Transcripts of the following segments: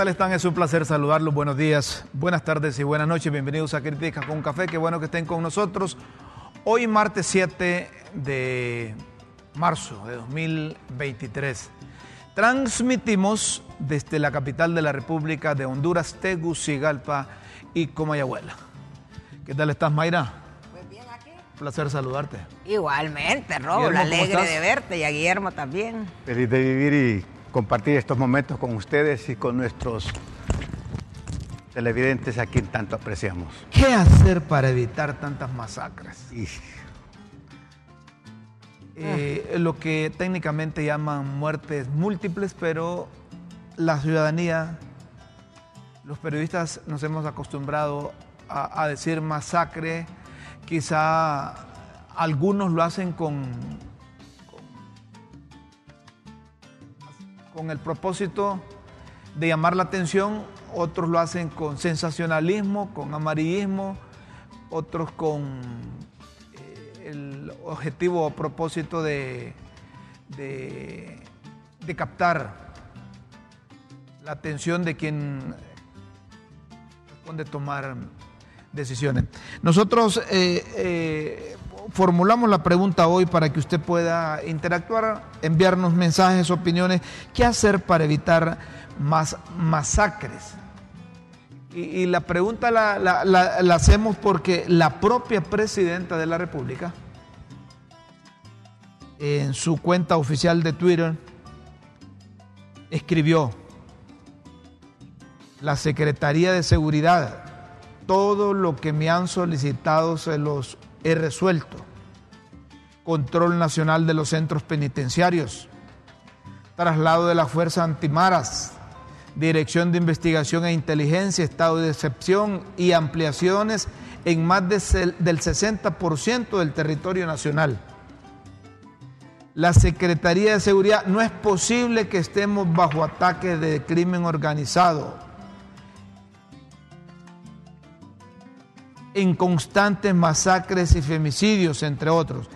tal están? Es un placer saludarlos. Buenos días, buenas tardes y buenas noches. Bienvenidos a Críticas con Café. Qué bueno que estén con nosotros. Hoy, martes 7 de marzo de 2023, transmitimos desde la capital de la República de Honduras, Tegucigalpa y Comayagüela. ¿Qué tal estás, Mayra? Pues bien aquí. Placer saludarte. Igualmente, Robo, Guillermo, ¿cómo alegre estás? de verte y a Guillermo también. Feliz de vivir y compartir estos momentos con ustedes y con nuestros televidentes a quien tanto apreciamos. ¿Qué hacer para evitar tantas masacres? Y Eh, lo que técnicamente llaman muertes múltiples, pero la ciudadanía, los periodistas nos hemos acostumbrado a, a decir masacre, quizá algunos lo hacen con, con, el propósito de llamar la atención, otros lo hacen con sensacionalismo, con amarillismo, otros con eh, el objetivo o propósito de captar la atención de quien responde tomar decisiones. Nosotros eh, eh, formulamos la pregunta hoy para que usted pueda interactuar, enviarnos mensajes, opiniones, qué hacer para evitar más masacres. Y, la pregunta la- la hacemos porque la propia presidenta de la República, en su cuenta oficial de Twitter, escribió, la Secretaría de Seguridad, todo lo que me han solicitado se los he resuelto. Control Nacional de los Centros Penitenciarios, traslado de la Fuerza Antimaras, Dirección de Investigación e Inteligencia, estado de excepción y ampliaciones en más del 60% del territorio nacional. La Secretaría de Seguridad, no es posible que estemos bajo ataque de crimen organizado, en constantes masacres y femicidios, entre otros.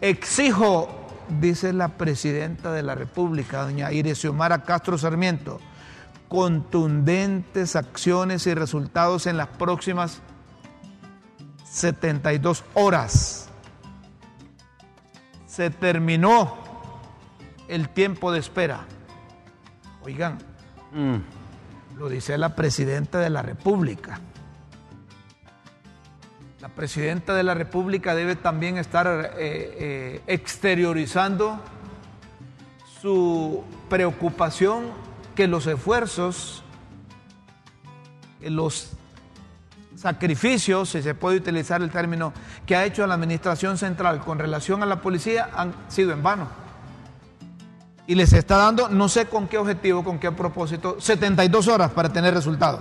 Exijo, dice la presidenta de la República, doña Xiomara Castro Sarmiento, contundentes acciones y resultados en las próximas 72 horas. Se terminó el tiempo de espera. Oigan, mm, lo dice la presidenta de la República. La presidenta de la República debe también estar eh, eh, exteriorizando su preocupación que los esfuerzos, los sacrificios, si se puede utilizar el término, que ha hecho la Administración Central con relación a la policía han sido en vano. Y les está dando, no sé con qué objetivo, con qué propósito, 72 horas para tener resultados.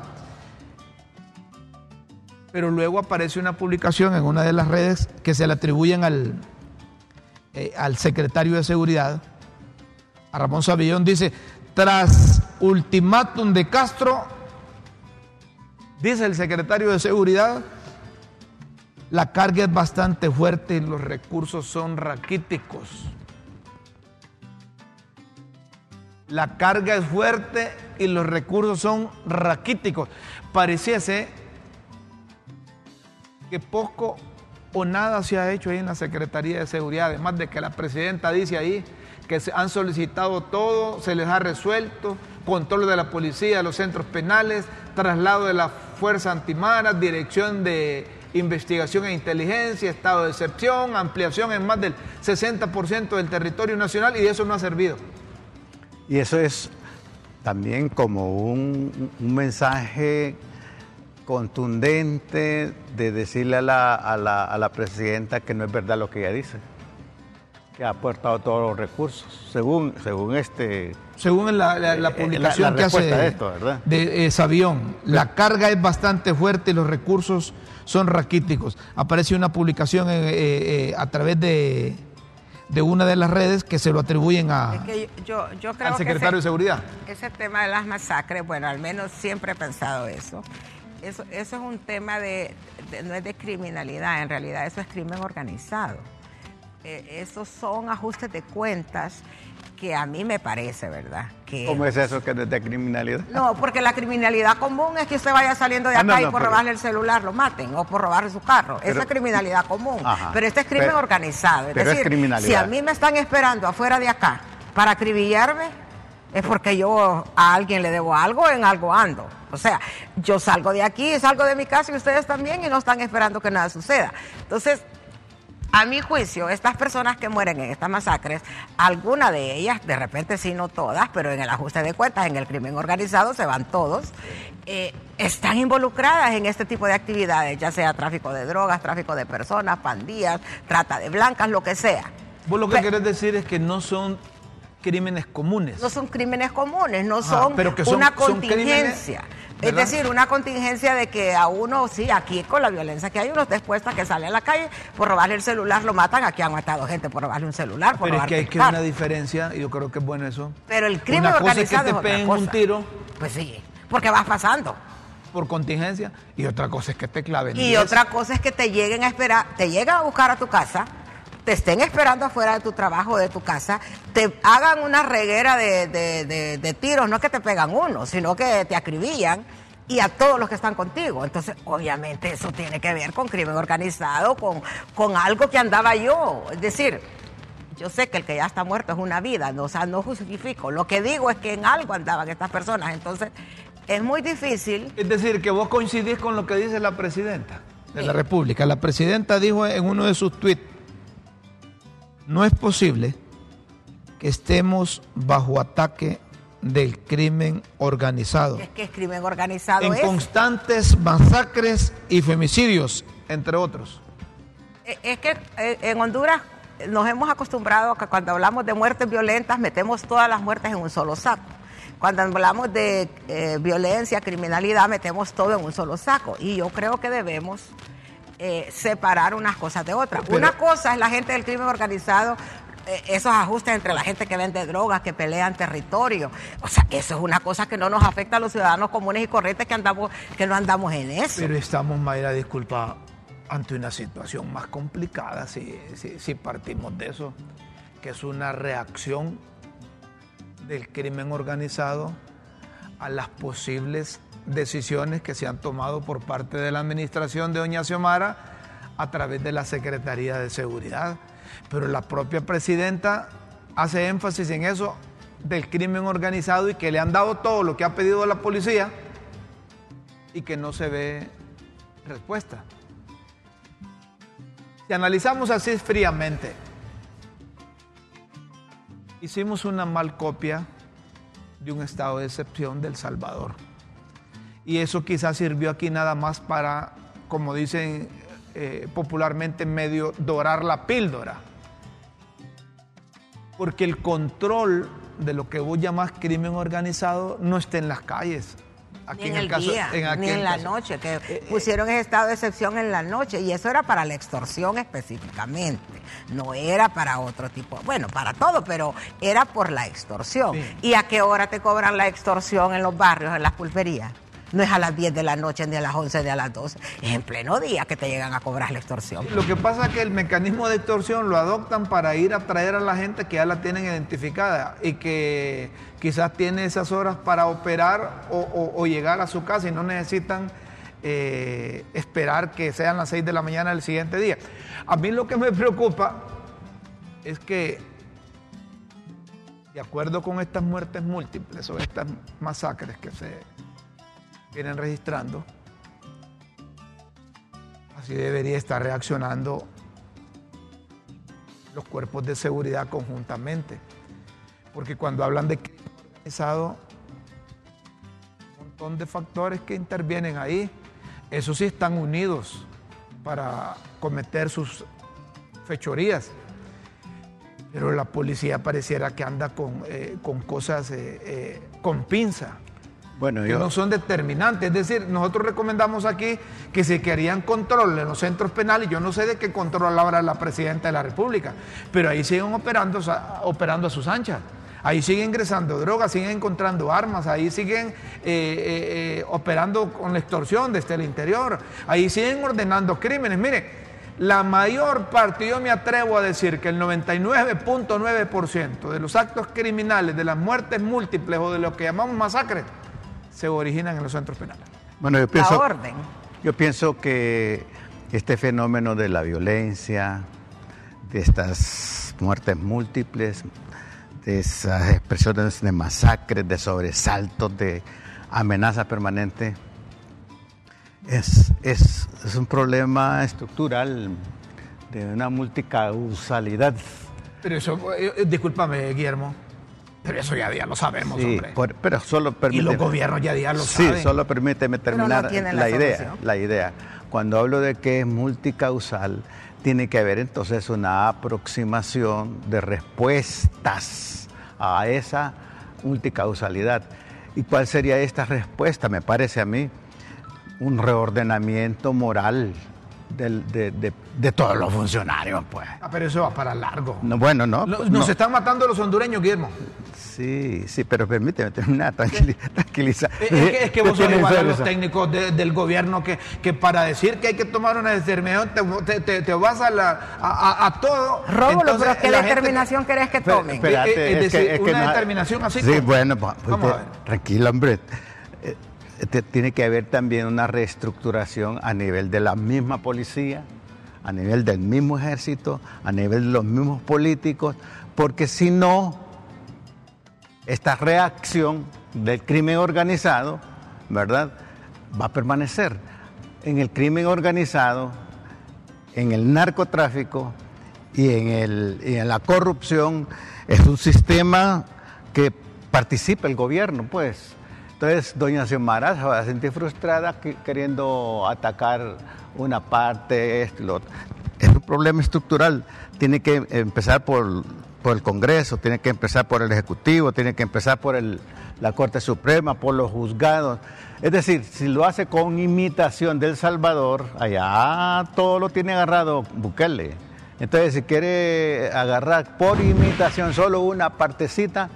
Pero luego aparece una publicación en una de las redes que se le atribuyen al, eh, al secretario de Seguridad, a Ramón Sabillón, dice, tras ultimátum de Castro, dice el secretario de Seguridad, la carga es bastante fuerte y los recursos son raquíticos. La carga es fuerte y los recursos son raquíticos. Pareciese que poco o nada se ha hecho ahí en la Secretaría de Seguridad, además de que la presidenta dice ahí que se han solicitado todo, se les ha resuelto, control de la policía, los centros penales, traslado de la Fuerza Antimaras, dirección de investigación e inteligencia, estado de excepción, ampliación en más del 60% del territorio nacional y eso no ha servido. y eso es también como un mensaje contundente de decirle a la, a la- a la presidenta que no es verdad lo que ella dice, que ha aportado todos los recursos, según, según este... Según la, la- la Eh, eh, publicación la- la que hace de esto, ¿verdad? de eh, Sabión, la carga es bastante fuerte y los recursos son raquíticos. Aparece una publicación eh, a través de, de una de las redes que se lo atribuyen a, Es que yo, yo creo al que secretario de Seguridad. ese tema de las masacres, bueno, al menos siempre he pensado eso. Eso, eso es un tema de- no es de criminalidad, en realidad eso es crimen organizado. eh, esos son ajustes de cuentas que a mí me parece, ¿verdad? Que, ¿Cómo es eso que es de criminalidad? No, porque la criminalidad común es que usted vaya saliendo de Ah, acá no, y por pero- robarle el celular lo maten o por robarle su carro. Esa es criminalidad común. Ajá. Pero este es crimen Pero- organizado. Es pero es decir, criminalidad. si a mí me están esperando afuera de acá para acribillarme, es porque yo a alguien le debo algo, en algo ando. O sea, yo salgo de aquí, salgo de mi casa y ustedes también y no están esperando que nada suceda. Entonces, a mi juicio, estas personas que mueren en estas masacres, alguna de ellas, de repente sí, no todas, pero en el ajuste de cuentas, en el crimen organizado, se van todos, eh, están involucradas en este tipo de actividades, ya sea tráfico de drogas, tráfico de personas, pandillas, trata de blancas, lo que sea. Vos lo que Pe- querés decir es que no son crímenes comunes. No son crímenes comunes, no Ajá, son, pero que son- una son crímenes, contingencia. Es decir, una contingencia de que a uno, sí, aquí con la violencia que hay, uno está expuesto a que sale a la calle por robarle el celular, lo matan. Aquí han matado gente por robarle un celular, por Pero es que hay que una diferencia, y yo creo que es bueno eso. Pero el crimen Una cosa es que organizado te peguen un tiro Pues sí, porque vas pasando. por contingencia, y otra cosa es que te claven. Y otra cosa es que te lleguen a esperar, te llegan a buscar a tu casa, te estén esperando afuera de tu trabajo o de tu casa, te hagan una reguera de, de- de- de tiros, no es que te pegan uno, sino que te acribillan y a todos los que están contigo. Entonces, obviamente eso tiene que ver con crimen organizado, con, con algo que andaba yo. Es decir, yo sé que el que ya está muerto es una vida, no, o sea, no justifico. Lo que digo es que en algo andaban estas personas. Entonces, es muy difícil Es decir, que vos coincidís con lo que dice la presidenta de la República. La presidenta dijo en uno de sus tweets, no es posible que estemos bajo ataque del crimen organizado, es que es crimen organizado. en es. constantes masacres y femicidios, entre otros. Eh, Es que eh, en Honduras nos hemos acostumbrado a que cuando hablamos de muertes violentas metemos todas las muertes en un solo saco. Cuando hablamos de eh, violencia, criminalidad, metemos todo en un solo saco. Y yo creo que debemos eh, separar unas cosas de otras. Pero- Una cosa es la gente del crimen organizado, eh, esos ajustes entre la gente que vende drogas, que pelean territorio. O sea, eso es una cosa que no nos afecta a los ciudadanos comunes y corrientes que, andamos, que no andamos en eso. Pero estamos, Mayra, disculpa, ante una situación más complicada si, si- si partimos de eso, que es una reacción del crimen organizado a las posibles decisiones que se han tomado por parte de la administración de Doña Xiomara a través de la Secretaría de Seguridad. Pero la propia presidenta hace énfasis en eso del crimen organizado y que le han dado todo lo que ha pedido la policía y que no se ve respuesta. Si analizamos así fríamente, hicimos una mal copia de un estado de excepción del Salvador. Y eso quizás sirvió aquí nada más para, como dicen eh, popularmente, medio dorar la píldora. Porque el control de lo que vos llamás crimen organizado no está en las calles. ni en, el día, ni aquel en la caso. noche, que Eh, pusieron ese estado de excepción en la noche y eso era para la extorsión específicamente, no era para otro tipo, bueno, para todo, pero era por la extorsión. Sí. ¿Y a qué hora te cobran la extorsión en los barrios, en las pulperías? No es a las 10 de la noche, ni a las 11, ni a las 12, es en pleno día que te llegan a cobrar la extorsión. Lo que pasa es que el mecanismo de extorsión lo adoptan para ir a traer a la gente que ya la tienen identificada y que quizás tiene esas horas para operar o, llegar a su casa y no necesitan eh, esperar que sean las 6 de la mañana del siguiente día. A mí lo que me preocupa es que, de acuerdo con estas muertes múltiples o estas masacres que se vienen registrando, así debería estar reaccionando los cuerpos de seguridad conjuntamente. Porque cuando hablan de crimen organizado, un montón de factores que intervienen ahí, esos sí están unidos para cometer sus fechorías. Pero la policía pareciera que anda con, eh, con cosas eh, eh, con pinza Bueno, que yo, no son determinantes. Es decir, nosotros recomendamos aquí que se querían control en los centros penales. Yo no sé de qué control ahora la presidenta de la República, pero ahí siguen operando, operando a sus anchas. Ahí siguen ingresando drogas, siguen encontrando armas, ahí siguen eh, eh, eh, operando con la extorsión desde el interior, ahí siguen ordenando crímenes. Mire, la mayor parte, yo me atrevo a decir que el 99.9% de los actos criminales, de las muertes múltiples o de lo que llamamos masacres, se originan en los centros penales. Bueno, yo pienso, la orden. Yo pienso que este fenómeno de la violencia, de estas muertes múltiples, de esas expresiones de masacres, de sobresaltos, de amenaza permanente, es, es, es un problema estructural de una multicausalidad. Pero eso, eh, eh, discúlpame, Guillermo, pero eso ya, ya lo sabemos, Sí, hombre. por- pero solo y los gobiernos ya, ya lo Sí, saben. solo permíteme no terminar la, la idea. La idea. Cuando hablo de que es multicausal, tiene que haber entonces una aproximación de respuestas a esa multicausalidad. ¿Y cuál sería esta respuesta? Me parece a mí un reordenamiento moral del- de, de- de todos los funcionarios, pues. Ah, pero eso va para largo. No, bueno, no. No- nos no. están matando los hondureños, Guillermo. Sí, sí, pero permíteme terminar, tranquili- tranquiliza. Es, es que, es que vos sos igual a los técnicos de- del gobierno que, que para decir que hay que tomar una determinación te, te- te- te vas a, la, a, a- a todo. Rómulo, Entonces, pero ¿qué la gente- determinación querés que tomen? espérate, Eh, eh, es decir, una no- determinación así Sí, como- bueno, pues, pues, Vamos a te- ver. tranquilo, hombre. Eh, tiene que haber también una reestructuración a nivel de la misma policía, a nivel del mismo ejército, a nivel de los mismos políticos, porque si no, esta reacción del crimen organizado, ¿verdad? Va a permanecer. En el crimen organizado, en el narcotráfico y en, el, y en la corrupción es un sistema que participa el gobierno, pues. Entonces, doña Xiomara se va a sentir frustrada que- queriendo atacar una parte, esto lo otro. Es un problema estructural. Tiene que empezar por, por el Congreso, tiene que empezar por el Ejecutivo, tiene que empezar por el- la Corte Suprema, por los juzgados. Es decir, si lo hace con imitación del Salvador, allá todo lo tiene agarrado Bukele. Entonces, si quiere agarrar por imitación solo una partecita,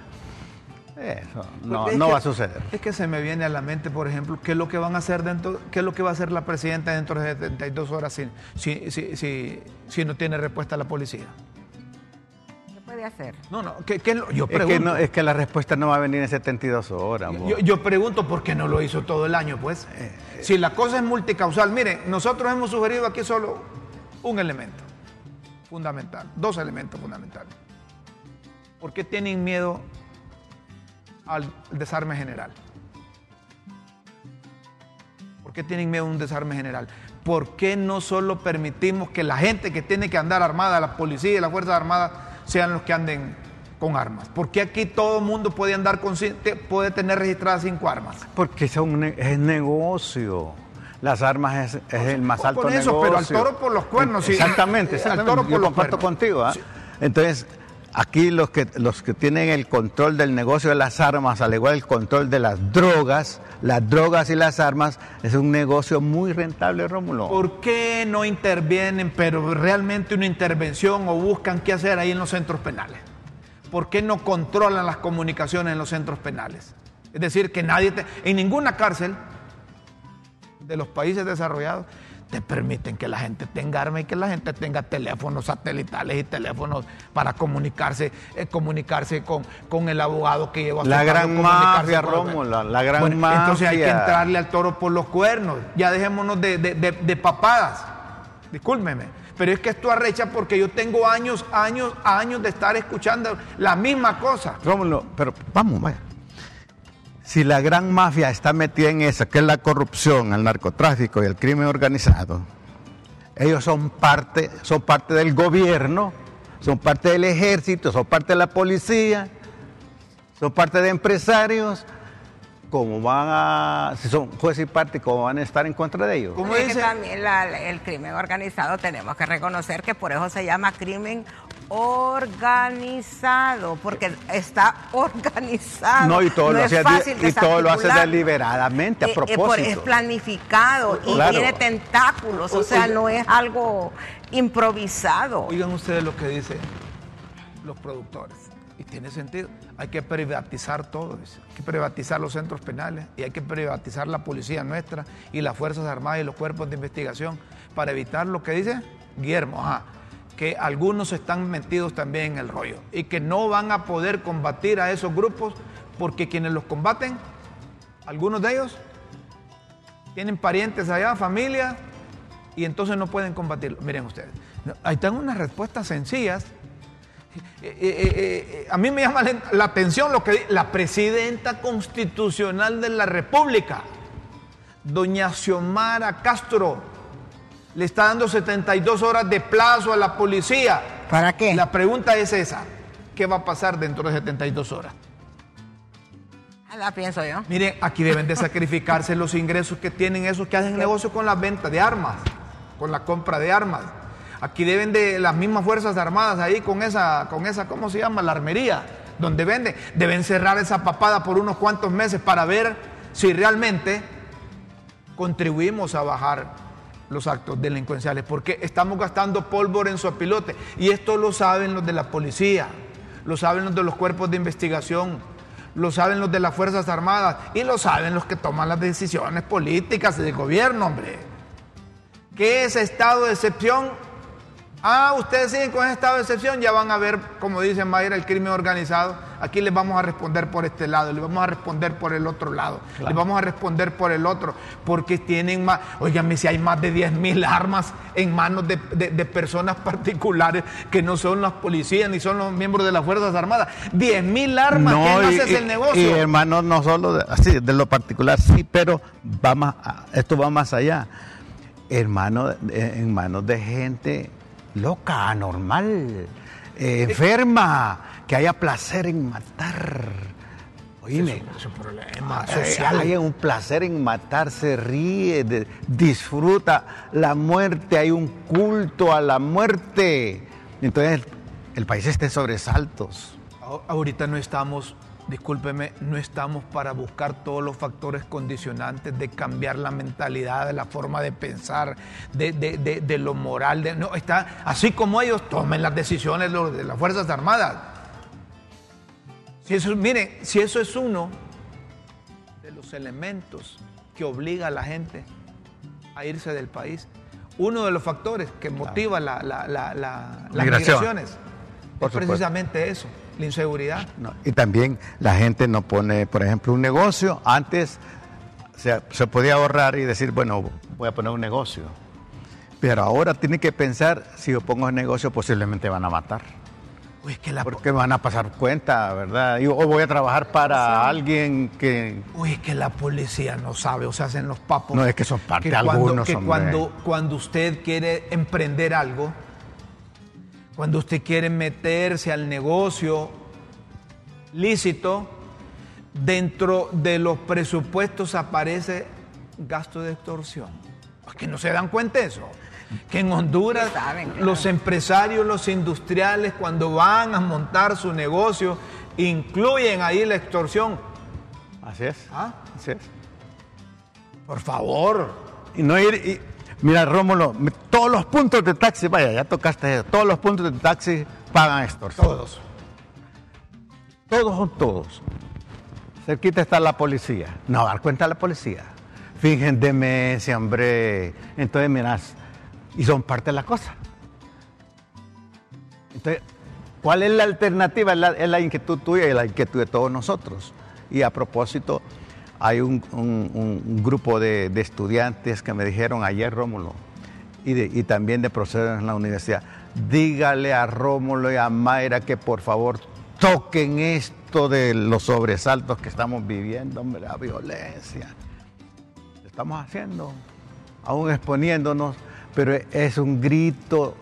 eso no, Porque es no que- va a suceder. Es que se me viene a la mente, por ejemplo, qué es lo que van a hacer dentro, qué es lo que va a hacer la presidenta dentro de 72 horas si, si, si, si, si no tiene respuesta la policía. ¿Qué puede hacer? No, no, ¿qué, qué es lo- yo Es pregunto. que, no- es que la respuesta no va a venir en 72 horas. Yo, yo pregunto por qué no lo hizo todo el año, pues. Si la cosa es multicausal, miren, nosotros hemos sugerido aquí solo un elemento fundamental, dos elementos fundamentales. ¿Por qué tienen miedo al desarme general? ¿Por qué tienen miedo a un desarme general? ¿Por qué no solo permitimos que la gente que tiene que andar armada, la policía y las Fuerzas Armadas, sean los que anden con armas? ¿Por qué aquí todo el mundo puede andar con, puede tener registradas cinco armas? Porque es, negocio. Las armas es, es el más alto por eso, negocio. pero al toro por los cuernos, sí. Exactamente, Al exactamente. toro por Yo los comparto cuernos. contigo. ¿ah? Sí. Entonces, aquí los que, los que tienen el control del negocio de las armas, al igual el control de las drogas, las drogas y las armas, es un negocio muy rentable, Rómulo. ¿Por qué no intervienen, pero realmente una intervención o buscan qué hacer ahí en los centros penales? ¿Por qué no controlan las comunicaciones en los centros penales? Es decir, que nadie, te- en ninguna cárcel de los países desarrollados te permiten que la gente tenga armas y que la gente tenga teléfonos satelitales y teléfonos para comunicarse, eh, comunicarse con, con el abogado que lleva La gran mafia, Rómulo, la gran Bueno, Entonces hay que mafia. entrarle al toro por los cuernos. Ya dejémonos de, de- de- de papadas. Discúlpeme. Pero es que esto arrecha porque yo tengo años, años, años de estar escuchando la misma cosa. Rómulo, pero vamos, vaya. Si la gran mafia está metida en eso, que es la corrupción, el narcotráfico y el crimen organizado, ellos son parte, son parte del gobierno, son parte del ejército, son parte de la policía, son parte de empresarios. ¿Cómo van a, si son juez y parte, cómo van a estar en contra de ellos? ¿Cómo Es que también el crimen organizado tenemos que reconocer que por eso se llama crimen organizado, porque está organizado. No, y todo lo hace, y todo lo hace deliberadamente, a Eh, eh, propósito. es planificado y Claro. tiene tentáculos, o sea, no es algo improvisado. Oigan ustedes lo que dicen los productores. Y tiene sentido. Hay que privatizar todo. dice. Hay que privatizar los centros penales y hay que privatizar la policía nuestra y las Fuerzas Armadas y los cuerpos de investigación para evitar lo que dice Guillermo, ajá, que algunos están metidos también en el rollo y que no van a poder combatir a esos grupos porque quienes los combaten, algunos de ellos, tienen parientes allá, familia, y entonces no pueden combatirlo. Miren ustedes, ahí están unas respuestas sencillas. Eh, eh, eh, a mí me llama la atención lo que la presidenta constitucional de la República, doña Xiomara Castro, le está dando 72 horas de plazo a la policía. ¿Para qué? La pregunta es esa, ¿qué va a pasar dentro de 72 horas? Ah, la pienso yo. Miren, aquí deben de sacrificarse los ingresos que tienen esos que hacen negocio con la venta de armas, con la compra de armas. Aquí deben de las mismas Fuerzas Armadas ahí con esa, con esa, ¿cómo se llama? La armería, donde venden. Deben cerrar esa papada por unos cuantos meses para ver si realmente contribuimos a bajar los actos delincuenciales, porque estamos gastando pólvora en su pilote. Y esto lo saben los de la policía, lo saben los de los cuerpos de investigación, lo saben los de las Fuerzas Armadas y lo saben los que toman las decisiones políticas del gobierno, hombre. Que ese estado de excepción Ah, ustedes siguen con ese estado de excepción, ya van a ver, como dice Mayra, el crimen organizado. Aquí les vamos a responder por este lado, les vamos a responder por el otro lado, les vamos a responder por el otro, porque tienen más, oiganme, si hay más de 10 mil armas en manos de, personas particulares que no son las policías ni son los miembros de las Fuerzas Armadas. 10 mil armas, no, ¿qué haces el negocio? Y hermano, no solo de, así, de lo particular, sí, pero va más, esto va más allá. Hermano, en manos de gente loca, anormal, eh, enferma, que haya placer en matar. Oíme, es un problema eh, social. Hay un placer en matar, se ríe, disfruta la muerte, hay un culto a la muerte. Entonces el, país está en sobresaltos. Ahorita no estamos discúlpeme, no estamos para buscar todos los factores condicionantes de cambiar la mentalidad, de la forma de pensar, de, lo moral. no, está, así como ellos tomen las decisiones de las Fuerzas Armadas. Si eso, miren, si eso es uno de los elementos que obliga a la gente a irse del país, uno de los factores que motiva las migraciones, es precisamente eso la inseguridad. y también la gente no pone, por ejemplo, un negocio. Antes se, se podía ahorrar y decir, bueno, voy a poner un negocio. Pero ahora tiene que pensar, si yo pongo el negocio, posiblemente van a matar. Uy, que la... Porque van a pasar cuenta, ¿verdad? o voy a trabajar para alguien que... Uy, es que la policía no sabe, o se hacen los papos. No, es que son parte de algunos, Que cuando, cuando usted quiere emprender algo, cuando usted quiere meterse al negocio lícito, dentro de los presupuestos aparece gasto de extorsión. ¿Es que no se dan cuenta de eso. Que en Honduras los empresarios, los industriales, cuando van a montar su negocio, incluyen ahí la extorsión. Así es. ¿Ah? Así es. Por favor. Y no ir, Mira, Rómulo, todos los puntos de taxi, vaya, ya tocaste eso, todos los puntos de taxi pagan extorsión. Todos. Todos son todos. Cerquita está la policía. No, dar cuenta a la policía. Fingen demencia, hombre. Entonces, miras, y son parte de la cosa. Entonces, ¿cuál es la alternativa? Es la, inquietud tuya y la inquietud de todos nosotros. Y a propósito, hay un, grupo de, estudiantes que me dijeron ayer, Rómulo, y, también de profesores en la universidad, dígale a Rómulo y a Mayra que por favor toquen esto de los sobresaltos que estamos viviendo, hombre, la violencia. estamos haciendo, aún exponiéndonos, pero es un grito,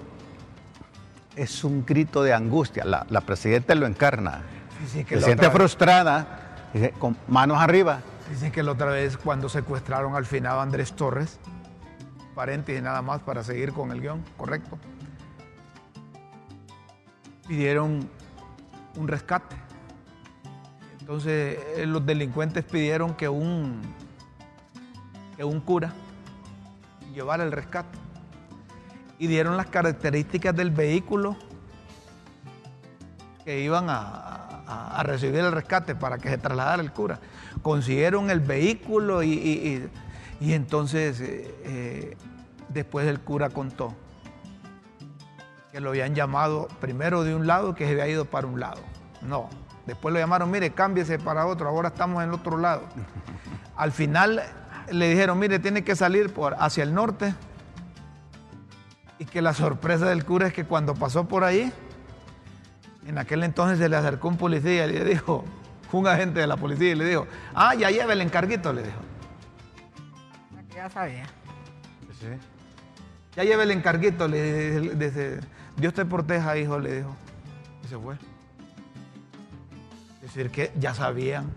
es un grito de angustia. La, presidenta lo encarna. se siente frustrada, con manos arriba, Dicen que la otra vez cuando secuestraron al finado Andrés Torres, paréntesis nada más para seguir con el guion, correcto, pidieron un rescate. Entonces eh, los delincuentes pidieron que un, que un cura llevara el rescate y dieron las características del vehículo que iban a, recibir el rescate para que se trasladara el cura. Consiguieron el vehículo y, entonces eh, eh, después el cura contó que lo habían llamado primero de un lado que se había ido para un lado. No. Después lo llamaron, mire, cámbiese para otro, ahora estamos en el otro lado. Al final le dijeron, mire, tiene que salir por, hacia el norte. Y que la sorpresa del cura es que cuando pasó por ahí, en aquel entonces se le acercó un policía y le dijo, un agente de la policía y le dijo, ah, ya lleva el encarguito, le dijo. Ya sabía. Ya lleva el encarguito, le dice, Dios te proteja, hijo, le dijo. Y se fue. Es decir, que ya sabían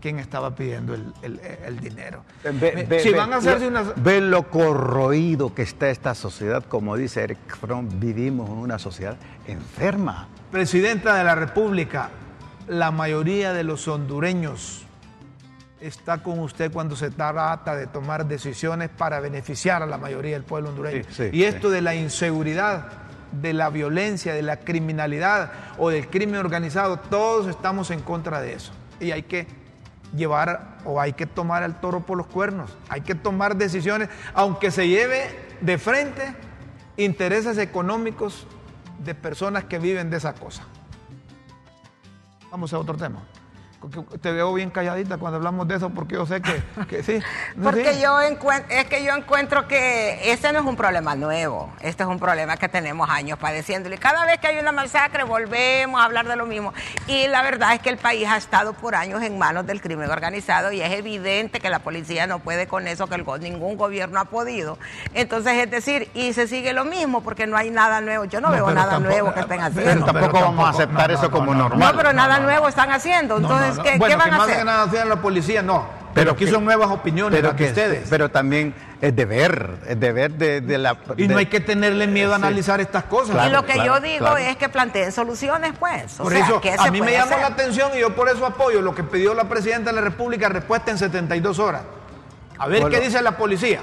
quién estaba pidiendo el, dinero. Ve, si van a hacerse una... ve lo corroído que está esta sociedad, como dice Eric Fromm, vivimos en una sociedad enferma. Presidenta de la República, la mayoría de los hondureños está con usted cuando se trata de tomar decisiones para beneficiar a la mayoría del pueblo hondureño. y esto de la inseguridad, de la violencia, de la criminalidad o del crimen organizado, todos estamos en contra de eso. Y hay que llevar o hay que tomar al toro por los cuernos, hay que tomar decisiones, aunque se lleve de frente intereses económicos de personas que viven de esa cosa. Vamos a otro tema. Te veo bien calladita cuando hablamos de eso porque yo sé que, sí. porque yo encuentro, es que yo encuentro que ese no es un problema nuevo, este es un problema que tenemos años padeciéndolo y cada vez que hay una masacre volvemos a hablar de lo mismo y la verdad es que el país ha estado por años en manos del crimen organizado y es evidente que la policía no puede con eso, que ningún gobierno ha podido. Entonces es decir, y se sigue lo mismo porque no hay nada nuevo, yo no, veo nada nuevo que estén haciendo. Pero tampoco vamos a aceptar eso como normal. No, pero nada nuevo están haciendo, entonces ¿qué, bueno, van que a más hacer? que nada hacían la policía, no. Pero, aquí son nuevas opiniones pero que ustedes. Pero también es deber, es deber de, la... Y no hay que tenerle miedo a analizar estas cosas. y lo que yo digo es que planteen soluciones, pues. por eso, a mí me llamó la atención y yo por eso apoyo lo que pidió la Presidenta de la República, respuesta en 72 horas. A ver qué dice la policía.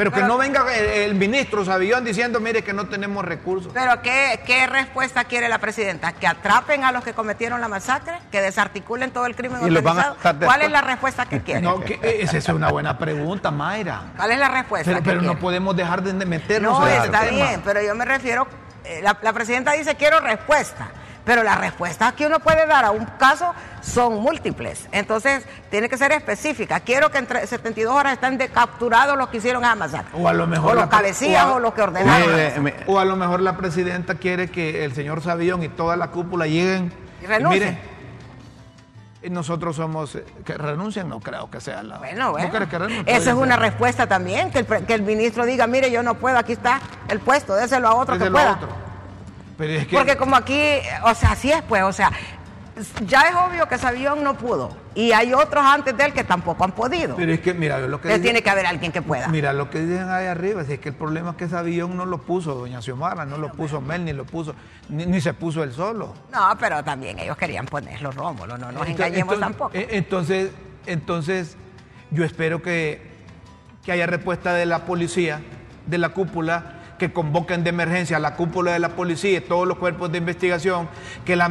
Pero que no venga el, ministro Sabillón diciendo, mire que no tenemos recursos. Pero ¿qué, ¿qué, respuesta quiere la presidenta? ¿Que atrapen a los que cometieron la masacre? ¿Que desarticulen todo el crimen organizado? ¿Cuál es la respuesta que quiere? No, que, esa es una buena pregunta, Mayra. ¿Cuál es la respuesta? Pero, no podemos dejar de meternos no, está bien, pero yo me refiero, eh, la, la presidenta dice quiero respuesta. Pero las respuestas que uno puede dar a un caso son múltiples. Entonces, tiene que ser específica. Quiero que entre 72 horas estén capturados los que hicieron a masacre. O a lo mejor. los cabecillas o, los que ordenaron. o a lo mejor la presidenta quiere que el señor Sabillón y toda la cúpula lleguen. Y renuncien. Y nosotros somos eh, que renuncien, no creo que sea la. Bueno, bueno. Esa es una respuesta también, que el, que el, ministro diga, mire, yo no puedo, aquí está el puesto, déselo a otro que pueda. Porque como aquí, o sea, así es, pues, o sea, ya es obvio que ese avión no pudo. Y hay otros antes de él que tampoco han podido. Pero es que, mira, lo que. Dicen, tiene que haber alguien que pueda. Mira, lo que dicen ahí arriba es que el problema es que ese avión no lo puso doña Xiomara, no lo puso Mel, ni lo puso, ni, se puso él solo. No, pero también ellos querían ponerlo Rómulo, no nos engañemos tampoco. Eh, entonces, entonces, yo espero que, que haya respuesta de la policía, de la cúpula que convoquen de emergencia la cúpula de la policía y todos los cuerpos de investigación, que la,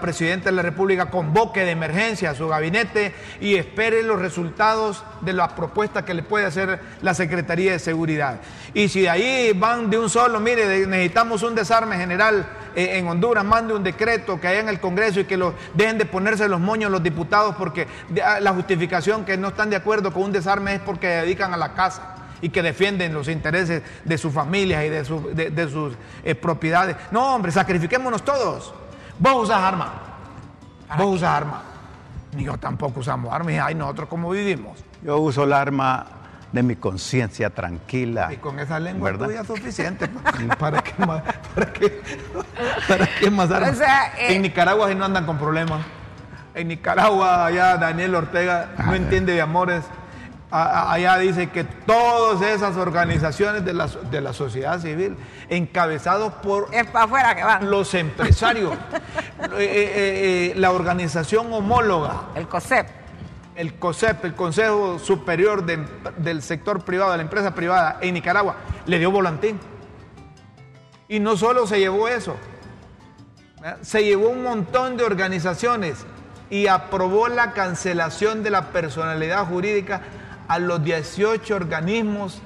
presidenta de la República convoque de emergencia a su gabinete y espere los resultados de las propuestas que le puede hacer la Secretaría de Seguridad. Y si de ahí van de un solo, mire, necesitamos un desarme general eh, en Honduras, mande un decreto que haya en el Congreso y que lo, dejen de ponerse los moños los diputados porque ah, la justificación que no están de acuerdo con un desarme es porque dedican a la casa y que defienden los intereses de sus familias y de, sus eh, propiedades. No, hombre, sacrifiquémonos todos. Vos usas arma. Vos usas arma. Ni yo tampoco usamos armas. Y ay, nosotros cómo vivimos. Yo uso el arma de mi conciencia tranquila. Y con esa lengua ¿verdad? tuya suficiente. Pues. ¿Para qué más, para qué, para qué más armas? Eh, en Nicaragua si no andan con problemas. En Nicaragua, allá Daniel Ortega no entiende de amores allá dice que todas esas organizaciones de la, de la sociedad civil, encabezados por los empresarios, eh, eh, eh, la organización homóloga, el COSEP, el COSEP, el Consejo Superior del Sector Privado, de la empresa privada en Nicaragua, le dio volantín. Y no solo se llevó eso, se llevó un montón de organizaciones y aprobó la cancelación de la personalidad jurídica a los 18 organismos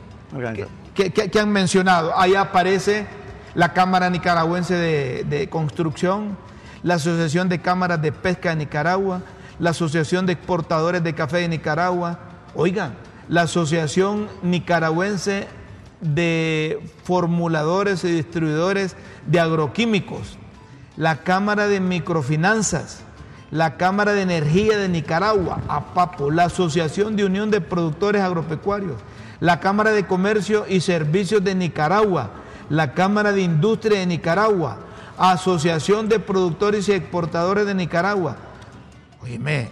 que, han mencionado. Ahí aparece la Cámara Nicaragüense de, de Construcción, la Asociación de Cámaras de Pesca de Nicaragua, la Asociación de Exportadores de Café de Nicaragua, oigan, la Asociación Nicaragüense de Formuladores y Distribuidores de Agroquímicos, la Cámara de Microfinanzas, la Cámara de Energía de Nicaragua, APAPO, la Asociación de Unión de Productores Agropecuarios, la Cámara de Comercio y Servicios de Nicaragua, la Cámara de Industria de Nicaragua, Asociación de Productores y Exportadores de Nicaragua. Oíme,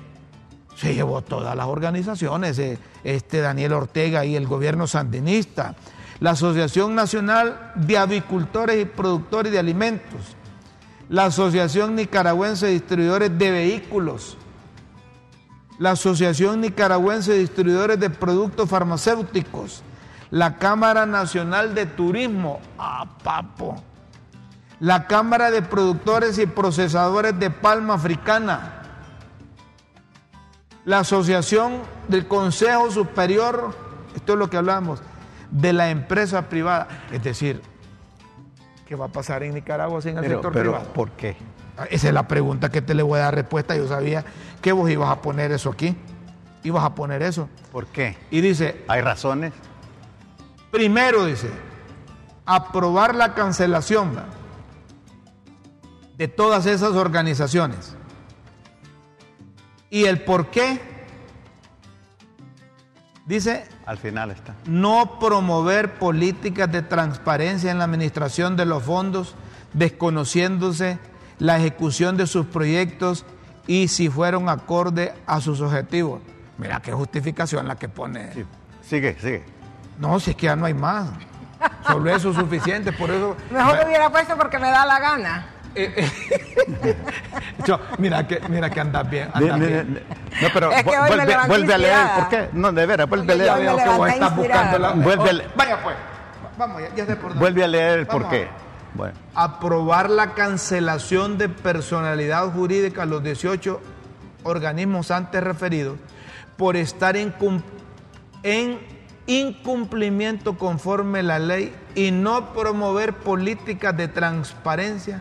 se llevó todas las organizaciones, eh, este Daniel Ortega y el gobierno sandinista, la Asociación Nacional de Avicultores y Productores de Alimentos, la Asociación Nicaragüense de Distribuidores de Vehículos, la Asociación Nicaragüense de Distribuidores de Productos Farmacéuticos, la Cámara Nacional de Turismo, ah, papo, la Cámara de Productores y Procesadores de Palma Africana, la Asociación del Consejo Superior, esto es lo que hablamos, de la empresa privada. Es decir, ¿qué va a pasar en Nicaragua sin el Pero, sector pero, privado? ¿por qué? Ah, Esa es la pregunta que te le voy a dar respuesta. Yo sabía que vos ibas a poner eso aquí. Ibas a poner eso. ¿Por qué? Y dice, ¿Hay razones? primero dice, aprobar la cancelación de todas esas organizaciones. Y el por qué, dice, Al final está. no promover políticas de transparencia en la administración de los fondos, desconociéndose la ejecución de sus proyectos y si fueron acorde a sus objetivos. Mira qué justificación la que pone. Sí. Sigue, sigue. No, si es que ya no hay más. Solo eso es suficiente, por eso... Mejor lo hubiera puesto porque me da la gana. Yo, mira que, mira que andas bien, andas bien. no, pero Es que vu- hoy me vuelve, a leer. ¿Por qué? No, de veras, vuelve a yo leer. me veo que vos levanté estás buscando la... inspirada. Vuelve al- Vaya pues, vamos, ya, ya sé por dónde. Vuelve a leer el por qué. a. Bueno, aprobar la cancelación de personalidad jurídica a los 18 organismos antes referidos por estar en, en incumplimiento conforme la ley y no promover políticas de transparencia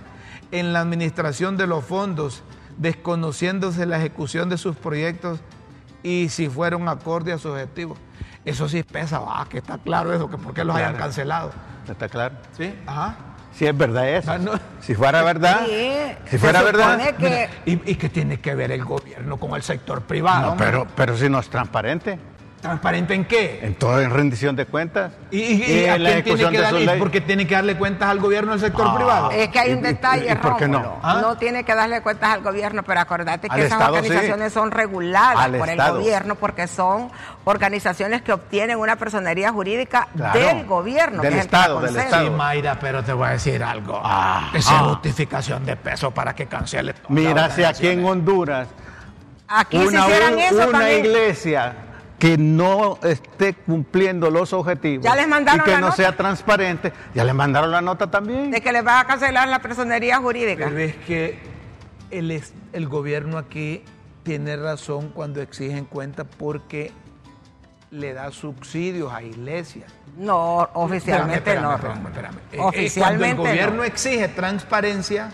en la administración de los fondos, desconociéndose la ejecución de sus proyectos y si fueron acorde a sus objetivos. Eso sí pesa, va, que está claro eso, que por qué los hayan cancelado. ¿está claro? ¿Sí? Ajá. Si es verdad eso. Ah, no. Si fuera verdad, Sí, si fuera verdad. supone que- ¿Y, y qué tiene que ver el gobierno con el sector privado? No, pero, pero si no es transparente, ¿Transparente en qué? en toda en rendición de cuentas ¿Y, y- y a la quién tiene que de dar? sus ¿Y leyes. por qué tiene que darle cuentas al gobierno del sector Ah. privado? Es que hay un ¿Y- y- detalle, y por qué no? ¿Ah? No tiene que darle cuentas al gobierno, pero acordate que Al esas Estado, sí. organizaciones son reguladas Al por Estado. el gobierno porque son organizaciones que obtienen una personería jurídica Claro. del gobierno. Del que es Estado, del concede. Estado. Sí, Mayra, pero te voy a decir algo. Ah. Esa es Ah. justificación de peso para que cancele. Mira, si aquí en. Honduras Aquí si hicieran eso una también. iglesia que no esté cumpliendo los objetivos Ya les mandaron y que la no nota. sea transparente, ya les mandaron la nota también. de que les va a cancelar la personería jurídica. Pero es que el, es- el gobierno aquí tiene razón cuando exigen cuentas porque le da subsidios a iglesias. No, oficialmente Espérame, no. espérame, Rómulo. espérame, espérame. Eh, eh, Oficialmente Cuando el gobierno no. exige transparencia,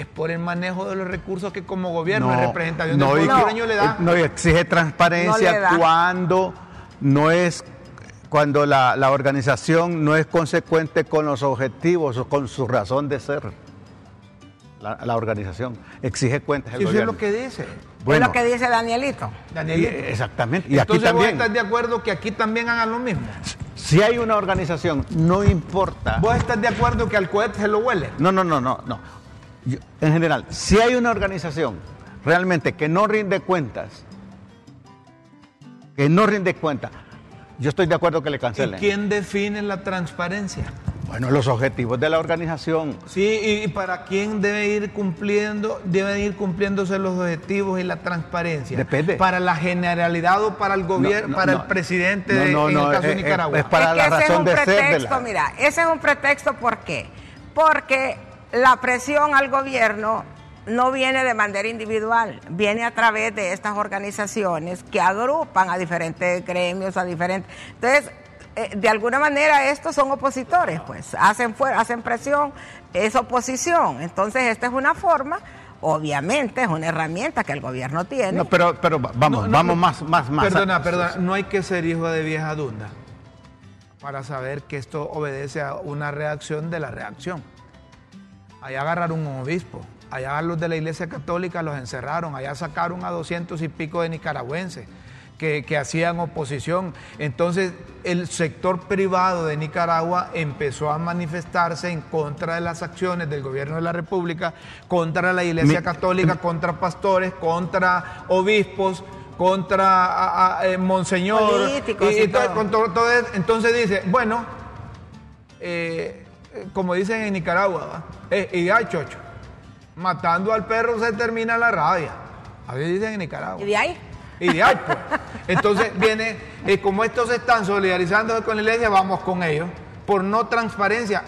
es por el manejo de los recursos que como gobierno, No, en representación no, del pueblo que- hondureño le da. eh, No, y exige transparencia No cuando no es cuando la, la organización no es consecuente con los objetivos o con su razón de ser. La, la organización exige cuentas Eso es gobierno. lo que dice. Bueno, es lo que dice Danielito. Daniel. y- exactamente. Y aquí Entonces vos también. estás de acuerdo que aquí también hagan lo mismo. Si hay una organización, no importa. ¿Vos estás de acuerdo que al cohete se lo huele? No, no, no, no, no. Yo- en general, si hay una organización realmente que no rinde cuentas, que no rinde cuentas, yo estoy de acuerdo que le ¿Y cancelen. quién define la transparencia? Bueno, los objetivos de la organización. Sí, y, y para quién debe ir cumpliendo, deben ir cumpliéndose los objetivos y la transparencia. Depende. Para la generalidad o para el gobierno, no, para no. el presidente No, de- en no, el caso de es- Nicaragua. es para es que la ese es razón un de ser de pretexto, la- mira, ese es un pretexto, ¿por qué? Porque la presión al gobierno no viene de manera individual, viene a través de estas organizaciones que agrupan a diferentes gremios, a diferentes... Entonces, eh, de alguna manera estos son opositores, pues hacen, hacen presión, es oposición. Entonces esta es una forma obviamente es una herramienta que el gobierno tiene. No, pero, pero vamos, vamos más, más, más. Perdona, perdona, no hay que ser hijo de vieja dunda para saber que esto obedece a una reacción de la reacción. Allá agarraron un obispo, allá los de la Iglesia Católica los encerraron, allá sacaron a doscientos y pico de nicaragüenses que, hacían oposición. Entonces el sector privado de Nicaragua empezó a manifestarse en contra de las acciones del gobierno de la República, contra la Iglesia Católica, contra pastores, contra obispos contra a, monseñor entonces dice bueno eh, como dicen en Nicaragua eh, y hay chocho matando al perro se termina la rabia así dicen en Nicaragua y de ahí Ideal, pues. Entonces viene, eh, como estos están solidarizando con la iglesia, vamos con ellos. Por no transparencia.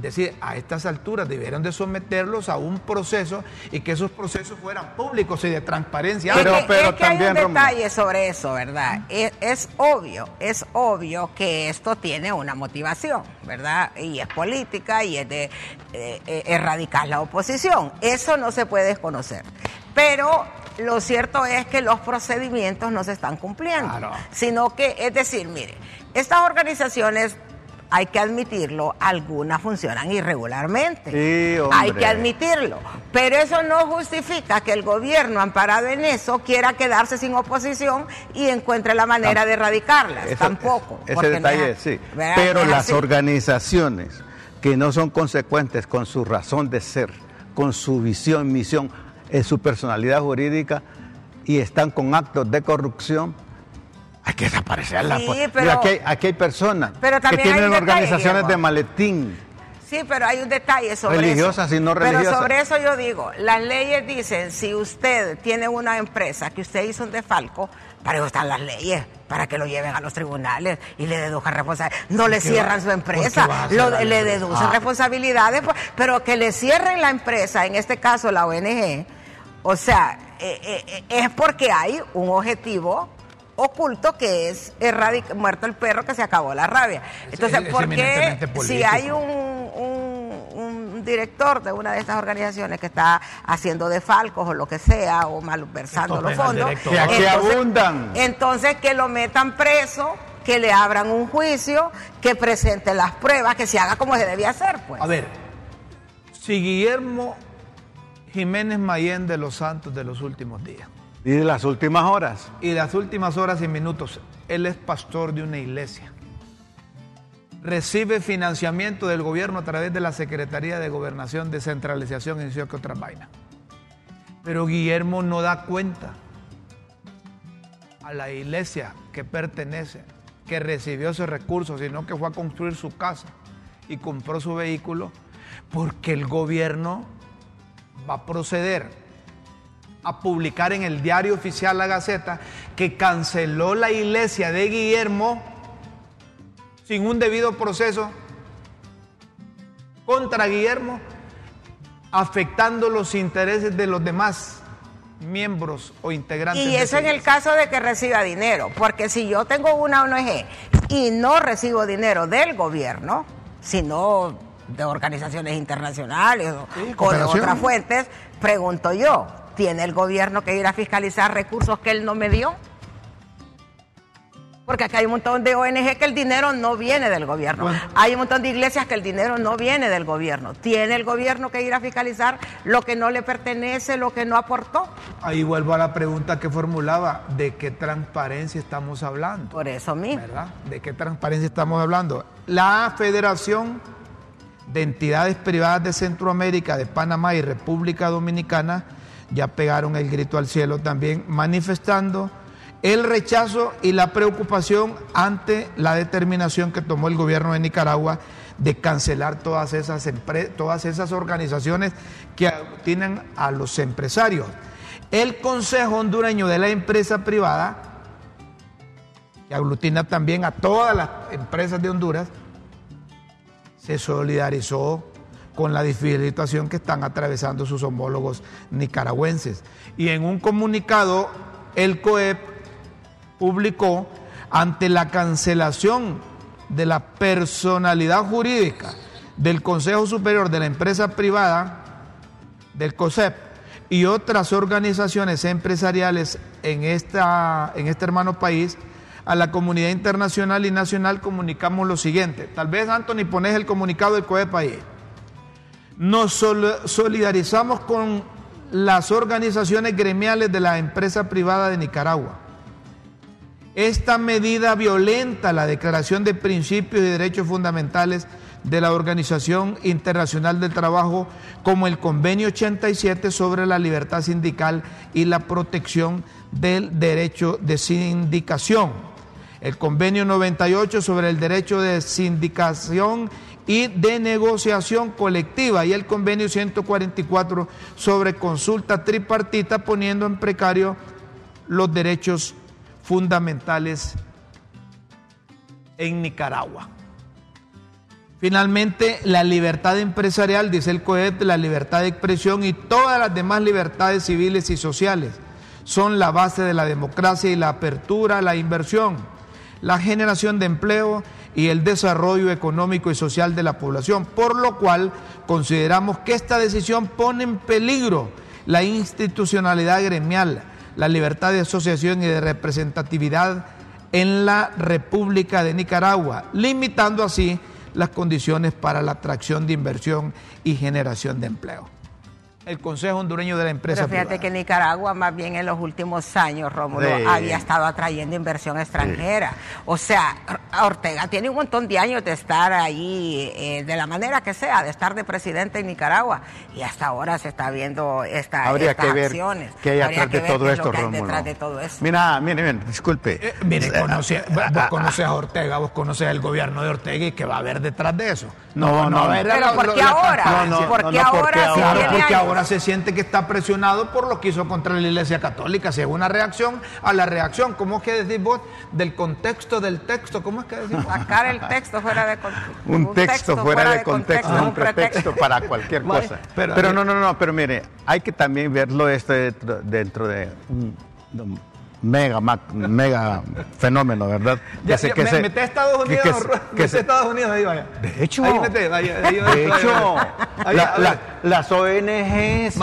Es decir, a estas alturas debieron de someterlos a un proceso y que esos procesos fueran públicos y de transparencia. Pero, pero también, hay un detalle sobre eso, ¿verdad? Es, obvio, es obvio que esto tiene una motivación, ¿verdad? Y es política y es de eh, eh, erradicar la oposición. Eso no se puede desconocer. Pero lo cierto es que los procedimientos no se están cumpliendo, sino que, es decir, mire, estas organizaciones hay que admitirlo, algunas funcionan irregularmente. Sí, hay que admitirlo. Pero eso no justifica que el gobierno, amparado en eso, quiera quedarse sin oposición y encuentre la manera de erradicarlas. Tampoco. Ese detalle, sí. Pero las organizaciones que no son consecuentes con su razón de ser, con su visión, misión, en su personalidad jurídica y están con actos de corrupción, hay que desaparecerlas. Pues. aquí, hay, personas que tienen organizaciones de maletín. Sí, pero hay un detalle sobre religiosas y no religiosas. Pero sobre eso yo digo, las leyes dicen, si usted tiene una empresa que usted hizo un defalco, para eso están las leyes, para que lo lleven a los tribunales y le deduzcan responsabilidades. No le cierran su empresa, le deducen ah. responsabilidades, pues, pero que le cierren la empresa, en este caso la ONG, o sea, eh, eh, eh, es porque hay un objetivo oculto que es muerto el perro que se acabó la rabia. Entonces, ¿por qué si hay un, director de una de estas organizaciones que está haciendo defalcos o lo que sea, o malversando los fondos, que aquí abundan. Entonces, que lo metan preso que le abran un juicio, que presente las pruebas, que se haga como se debía hacer, pues. A ver, si Guillermo Jiménez Mayén de los Santos de los últimos días. ¿Y de las últimas horas? Y de las últimas horas y minutos. Él es pastor de una iglesia. Recibe financiamiento del gobierno a través de la Secretaría de Gobernación, Descentralización y que otras vainas. Pero Guillermo no da cuenta a la iglesia que pertenece, que recibió esos recursos, sino que fue a construir su casa y compró su vehículo, porque el gobierno va a proceder a publicar en el diario oficial La Gaceta que canceló la iglesia de Guillermo sin un debido proceso contra Guillermo, afectando los intereses de los demás miembros o integrantes. Y eso en el caso de que reciba dinero, porque si yo tengo una ONG y no recibo dinero del gobierno, sino de organizaciones internacionales o, de otras fuentes, pregunto yo, ¿tiene el gobierno que ir a fiscalizar recursos que él no me dio? Porque acá hay un montón de ONG que el dinero no viene del gobierno. Hay un montón de iglesias que el dinero no viene del gobierno. ¿Tiene el gobierno que ir a fiscalizar lo que no le pertenece, lo que no aportó? Ahí vuelvo a la pregunta que formulaba, ¿de qué transparencia estamos hablando? Por eso mismo. ¿Verdad? ¿De qué transparencia estamos hablando? La Federación de entidades privadas de Centroamérica, de Panamá y República Dominicana ya pegaron el grito al cielo también, manifestando el rechazo y la preocupación ante la determinación que tomó el gobierno de Nicaragua de cancelar todas esas, todas esas organizaciones que tienen a los empresarios. El Consejo Hondureño de la Empresa Privada, que aglutina también a todas las empresas de Honduras, se solidarizó con la difícil que están atravesando sus homólogos nicaragüenses. Y en un comunicado, el COEP publicó ante la cancelación de la personalidad jurídica del Consejo Superior de la Empresa Privada, del COSEP, y otras organizaciones empresariales en, esta, en este hermano país, a la comunidad internacional y nacional comunicamos lo siguiente. Tal vez, Anthony, pones el comunicado del COEP ahí. Nos solidarizamos con las organizaciones gremiales de la empresa privada de Nicaragua. Esta medida violenta la Declaración de Principios y Derechos Fundamentales de la Organización Internacional del Trabajo como el Convenio 87 sobre la libertad sindical y la protección del derecho de sindicación, el Convenio 98 sobre el derecho de sindicación y de negociación colectiva y el Convenio 144 sobre consulta tripartita poniendo en precario los derechos fundamentales en Nicaragua. Finalmente, la libertad empresarial, dice el COET, la libertad de expresión y todas las demás libertades civiles y sociales son la base de la democracia y la apertura la inversión, la generación de empleo y el desarrollo económico y social de la población, por lo cual consideramos que esta decisión pone en peligro la institucionalidad gremial, la libertad de asociación y de representatividad en la República de Nicaragua, limitando así las condiciones para la atracción de inversión y generación de empleo el Consejo Hondureño de la Empresa. Pero fíjate que Nicaragua, más bien en los últimos años, Rómulo, había estado atrayendo inversión extranjera. O sea, Ortega tiene un montón de años de estar ahí, eh, de la manera que sea, de estar de presidente en Nicaragua. Y hasta ahora se está viendo esta, Habría estas que ver acciones. Que hay atrás de todo esto, Rómulo. de todo. Mira, mire, mire, disculpe. Eh, mire, eh, conoce, vos conoces a Ortega, vos conoces el gobierno de Ortega y que va a haber detrás de eso. No, no, no. Pero ¿por qué ahora? No, no, ¿Por qué ahora? porque ahora se siente que está presionado por lo que hizo contra la Iglesia Católica. Si es una reacción a la reacción, ¿cómo es que decís vos? Del contexto del texto, ¿cómo es que decís? Sacar el texto fuera de contexto. Un, texto, fuera, de contexto, un pretexto para cualquier cosa. pero, no, no, no, pero mire, hay que también verlo esto dentro, de mega, mega fenómeno, ¿verdad? Ya, que que se, mete a Estados Unidos, que, mete Estados Unidos ahí vaya. De hecho, ahí mete, vaya, ahí, de hecho, las ONGs,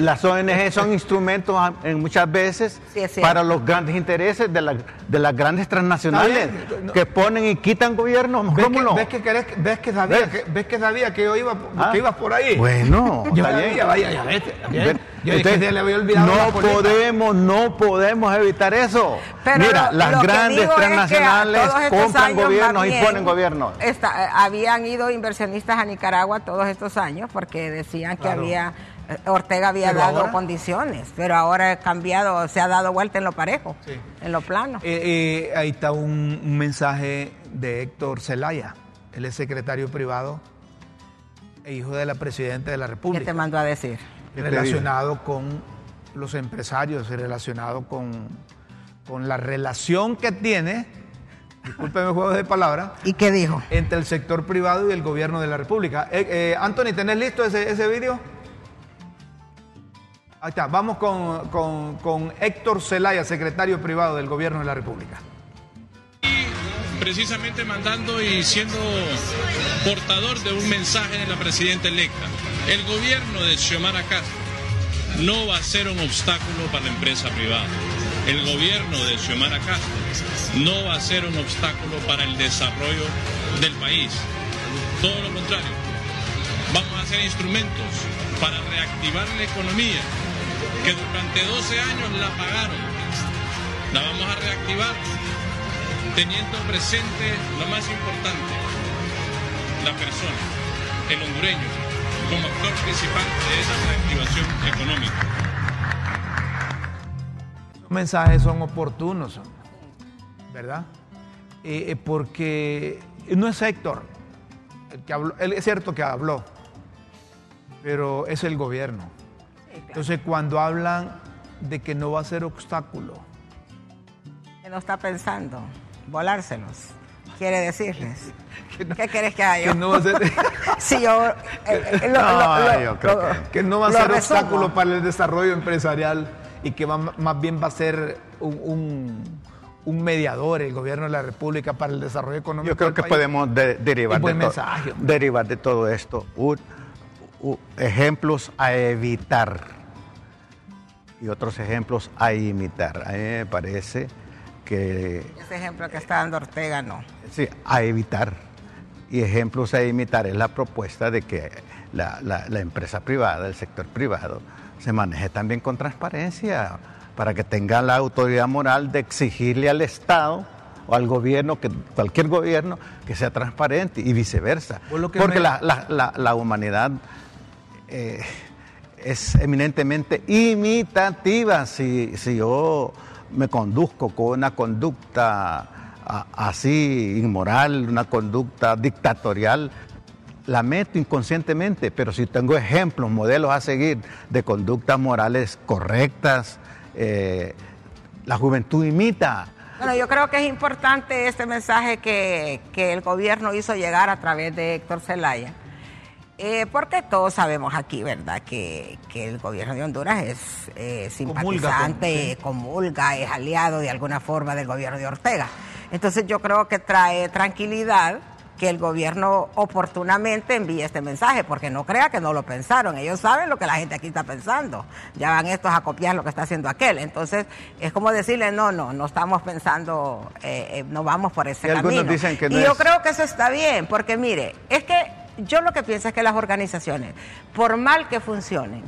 las ONG son instrumentos en muchas veces para los grandes intereses de, la, de las grandes transnacionales que ponen y quitan gobiernos. ¿Ves, que, ves, que, querés, ves, que, sabía, ¿Ves? Que, ves que sabía que yo iba, ah. que ibas por ahí. Bueno, yo sabía, vaya, ya vete. Yo Entonces, dije, le había olvidado no podemos, no podemos evitar eso. Pero Mira, las grandes transnacionales compran gobiernos y ponen gobiernos. Eh, habían ido inversionistas a Nicaragua todos estos años porque decían que había eh, Ortega había dado condiciones, pero ahora ha cambiado, se ha dado vuelta en lo parejo, en lo plano. Eh, ahí está un, un, mensaje de Héctor Zelaya, él es secretario privado e hijo de la presidenta de la República. ¿Qué te mandó a decir? Relacionado con los empresarios y relacionado con, con la relación que tiene, discúlpeme el juego de palabras. ¿Y qué dijo? Entre el sector privado y el gobierno de la República. Eh, eh, Anthony, ¿tenés listo ese, ese vídeo? Ahí está, vamos con, con, con Héctor Zelaya, secretario privado del gobierno de la República precisamente mandando y siendo portador de un mensaje de la presidenta electa. El gobierno de Xiomara Castro no va a ser un obstáculo para la empresa privada. El gobierno de Xiomara Castro no va a ser un obstáculo para el desarrollo del país. Todo lo contrario. Vamos a hacer instrumentos para reactivar la economía que durante 12 años la pagaron. La vamos a reactivar teniendo presente lo más importante, la persona, el hondureño, como actor principal de esa reactivación económica. Los mensajes son oportunos, ¿verdad? Eh, eh, porque no es Héctor el que habló, él es cierto que habló, pero es el gobierno. Entonces cuando hablan de que no va a ser obstáculo, ¿Qué no está pensando? Volárselos. Quiere decirles. ¿Qué quieres que haga Que no va a ser, sí, yo, eh, eh, no, yo creo que, no va a ser obstáculo para el desarrollo empresarial y que va, más bien va a ser un, un mediador, el gobierno de la República para el desarrollo económico. Yo creo del que país. podemos de- derivar, de mensaje, derivar de todo esto un- ejemplos a evitar y otros ejemplos a imitar. A mí me parece que Ese ejemplo que está dando Ortega, no. Sí, a evitar. Y ejemplos a imitar es la propuesta de que la, la- la empresa privada, el sector privado, se maneje también con transparencia para que tenga la autoridad moral de exigirle al Estado o al gobierno, que cualquier gobierno, que sea transparente y viceversa. Porque me- la, la- la- la humanidad eh, es eminentemente imitativa. Si, si yo me conduzco con una conducta así inmoral, una conducta dictatorial, la meto inconscientemente, pero si tengo ejemplos, modelos a seguir de conductas morales correctas, eh, la juventud imita. Bueno, yo creo que es importante este mensaje que, que el gobierno hizo llegar a través de Héctor Zelaya, eh, porque todos sabemos aquí, ¿verdad?, que, que el gobierno de Honduras es eh, simpatizante, comulga, es aliado de alguna forma del gobierno de Ortega. Entonces yo creo que trae tranquilidad que el gobierno oportunamente envíe este mensaje, porque no crea que no lo pensaron, ellos saben lo que la gente aquí está pensando, ya van estos a copiar lo que está haciendo aquel, entonces es como decirle, no, no, no estamos pensando, eh, eh, no vamos por ese Y camino. dicen que no y yo es- creo que eso está bien, porque mire, es que yo lo que pienso es que las organizaciones, por mal que funcionen,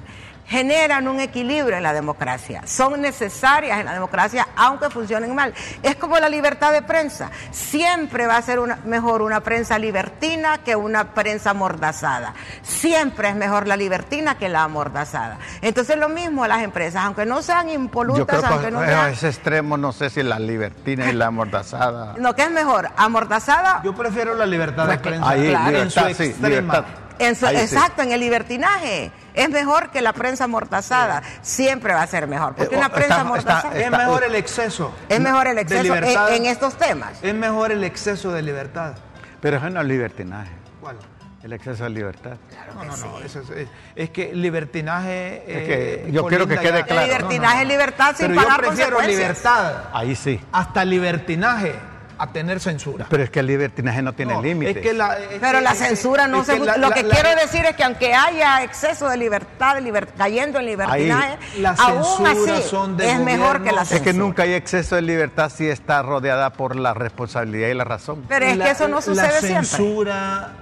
generan un equilibrio en la democracia, son necesarias en la democracia aunque funcionen mal. Es como la libertad de prensa, siempre va a ser una- mejor una prensa libertina que una prensa amordazada, siempre es mejor la libertina que la amordazada. Entonces lo mismo las empresas, aunque no sean Yo impolutas, creo aunque que no a sean... ese extremo, no sé si la libertina y la amordazada. No, ¿qué es mejor? ¿Amordazada Yo prefiero la libertad de prensa Ahí, Claro. en su libertad, sí, extrema. libertad. En su- Ahí sí. exacto, en el libertinaje. Es mejor que la prensa amordazada. Siempre va a ser mejor. Porque Eh, una oh, prensa está- Es mejor el exceso. es mejor el exceso libertad. en, en estos temas. Es mejor el exceso de libertad. Pero eso no es libertinaje, ¿Cuál? el exceso de libertad. No, no, no. eso es, es- es que libertinaje. Es que eh, yo quiero que quede ya- claro. El libertinaje es libertad sin Pero pagar yo prefiero consecuencias. libertad Ahí sí. hasta libertinaje a tener censura. Pero es que el libertinaje no tiene No, límites. Es que la, es Pero que- la censura no se... que la- lo la- que la- quiero decir es que aunque haya exceso de libertad, liber- cayendo en libertinaje, Las aún censuras así son de es mejor que la censura. Es que nunca hay exceso de libertad si está rodeada por la responsabilidad y la razón. Pero es la- que eso no sucede La siempre. censura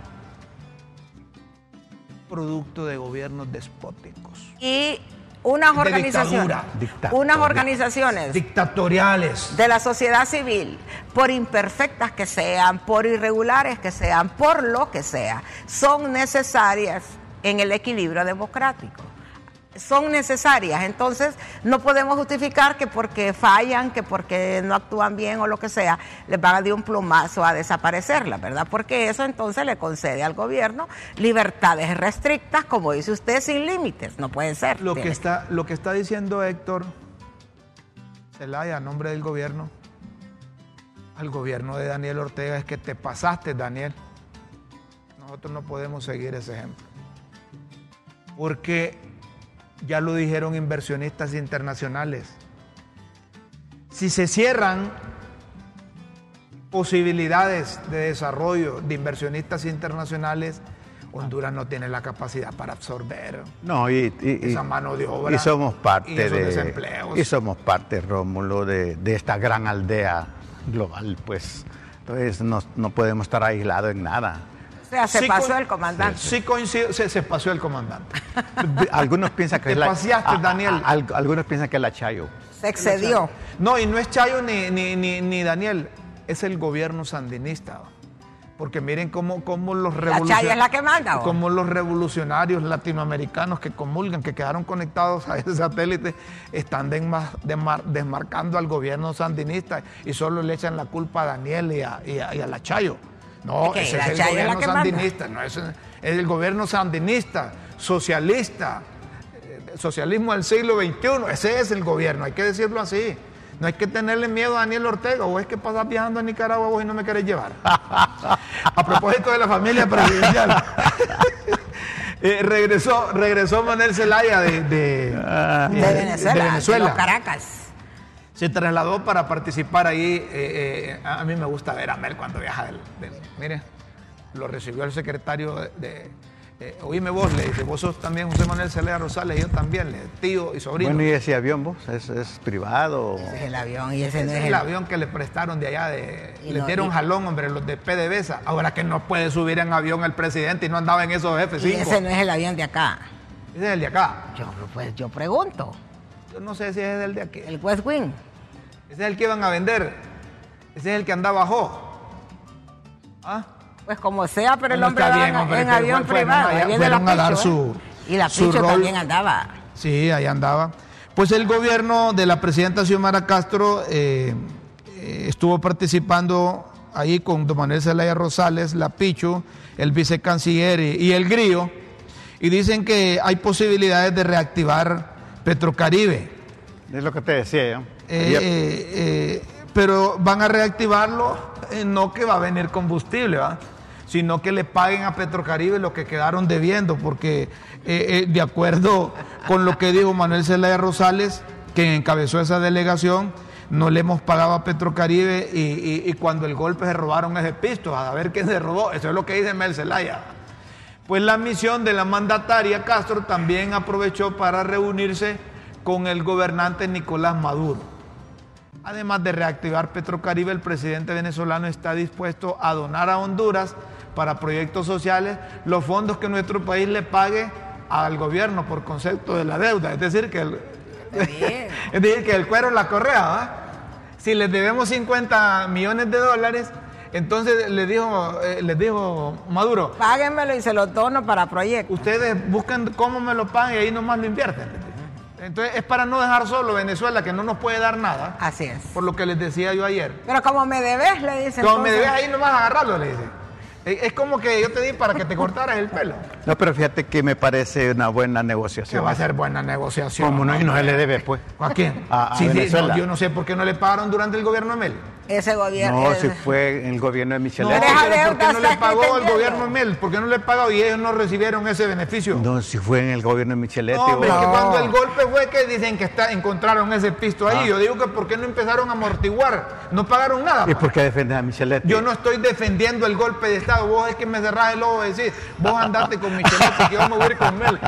producto de gobiernos despóticos, Y unas De organizaciones, unas organizaciones dictatoriales. de la sociedad civil, por imperfectas que sean, por irregulares que sean, por lo que sea, son necesarias en el equilibrio democrático. Son necesarias, entonces no podemos justificar que porque fallan, que porque no actúan bien o lo que sea, les van a dar un plumazo a desaparecerla, ¿verdad? Porque eso entonces le concede al gobierno libertades restrictas, como dice usted, sin límites, no puede ser. Lo que, está, lo que está diciendo Héctor Zelaya a nombre del gobierno, al gobierno de Daniel Ortega, es que te pasaste, Daniel. Nosotros no podemos seguir ese ejemplo. Porque ya lo dijeron inversionistas internacionales. Si se cierran posibilidades de desarrollo de inversionistas internacionales, Honduras no tiene la capacidad para absorber No, y, y- esa mano de obra y somos parte y esos de desempleos. y somos parte, Rómulo, de, de esta gran aldea global, pues. Entonces no, no podemos estar aislados en nada. O sea, se Sí pasó el comandante. Sí coincido, se, se pasó el comandante. Algunos piensan que Te es la paseaste, a- a- Daniel. a- algunos piensan que es la Chayo. Se excedió. No, y no es Chayo ni, ni, ni, ni Daniel, es el gobierno sandinista. Porque miren cómo, cómo los es la que manda. ¿o? Como los revolucionarios latinoamericanos que comulgan, que quedaron conectados a ese satélite, están desma- desmar- desmarcando al gobierno sandinista y solo le echan la culpa a Daniel y a, y a- y a la Chayo. No, ese es el gobierno sandinista, no es, es el gobierno sandinista, socialista, eh, socialismo del siglo XXI, ese es el gobierno, hay que decirlo así. No hay que tenerle miedo a Daniel Ortega, o es que pasas viajando a Nicaragua vos y no me querés llevar. a propósito de la familia presidencial. Eh, regresó, regresó Manuel Zelaya de, de, Ah. de eh, Venezuela, de Venezuela. de los Caracas. Se trasladó para participar ahí. eh, eh, a mí me gusta ver a Mel cuando viaja del, del- mire, lo recibió el secretario de, de- eh, oíme vos, le dice, vos sos también José Manuel Celeda Rosales, yo también, le, tío y sobrino. Bueno, ¿y ese avión vos? ¿Es, es privado? Ese es el avión y ese no Ese es es el el avión que le prestaron de allá, de, Y le no- dieron y- jalón, hombre, los de PDVSA. Ahora que no puede subir en avión el presidente y no andaba en esos F5. Y ese no es el avión de acá. Ese es el de acá. Yo, pues, yo pregunto. Yo no sé si es el de aquí. El West Wing. Ese es el que iban a vender. Ese es el que andaba abajo. ¿Ah? Pues como sea, pero el hombre bien, en- hombre, en pero avión fue- fueron privado. la a dar su- ¿eh? Y la Picho rol. también andaba. Sí, ahí andaba. Pues el gobierno de la presidenta Xiomara Castro eh, eh, estuvo participando ahí con don Manuel Zelaya Rosales, la Pichu, el vicecanciller y, y el Grillo, y dicen que hay posibilidades de reactivar Petrocaribe. Es lo que te decía yo. Eh, eh, eh, pero van a reactivarlo, no que va a venir combustible, ¿va? sino que le paguen a Petrocaribe lo que quedaron debiendo, porque eh, eh, de acuerdo con lo que dijo Manuel Zelaya Rosales, que encabezó esa delegación, no le hemos pagado a Petrocaribe y, y- y cuando el golpe se robaron ese pisto, a ver quién se robó, eso es lo que dice Mel Zelaya. Pues la misión de la mandataria Castro también aprovechó para reunirse con el gobernante Nicolás Maduro. Además de reactivar Petrocaribe, el presidente venezolano está dispuesto a donar a Honduras para proyectos sociales los fondos que nuestro país le pague al gobierno por concepto de la deuda. Es decir, que el, es decir, que el cuero es la correa. ¿va? Si les debemos 50 millones de dólares, entonces les dijo, eh, les dijo Maduro, Páguenmelo y se lo dono para proyectos. ustedes buscan cómo me lo pagan y ahí nomás lo invierten. Entonces es para no dejar solo Venezuela que no nos puede dar nada, Así es. por lo que les decía yo ayer. Pero como me debes, le dicen. Como me debes ahí nomás agarrarlo, le dice. Es como que yo te di para que te cortaras el pelo. No, pero fíjate que me parece una buena Que negociación. va a ser buena negociación. Como no, y no se le debe, pues. ¿A quién? A- a Sí, sí, Venezuela. no, yo no sé por qué no le pagaron durante el gobierno de Mel. Ese gobierno. No, si fue en el gobierno de No, Michelet. Pero esa pero ¿por qué no le pagó el gobierno de Mel? ¿Por qué no le pagó y ellos no recibieron ese beneficio? No, si fue en el gobierno de Michelet. No, hombre, que No. cuando el golpe fue que dicen que está, encontraron ese pisto Ah. ahí. Yo digo que ¿por qué no empezaron a amortiguar? No pagaron nada. ¿Y por qué defendes a Michelet? Yo no estoy defendiendo el golpe de Estado. Vos es que me cerrás el ojo y decís, vos andate con Michelet que yo me voy a ir con Mel.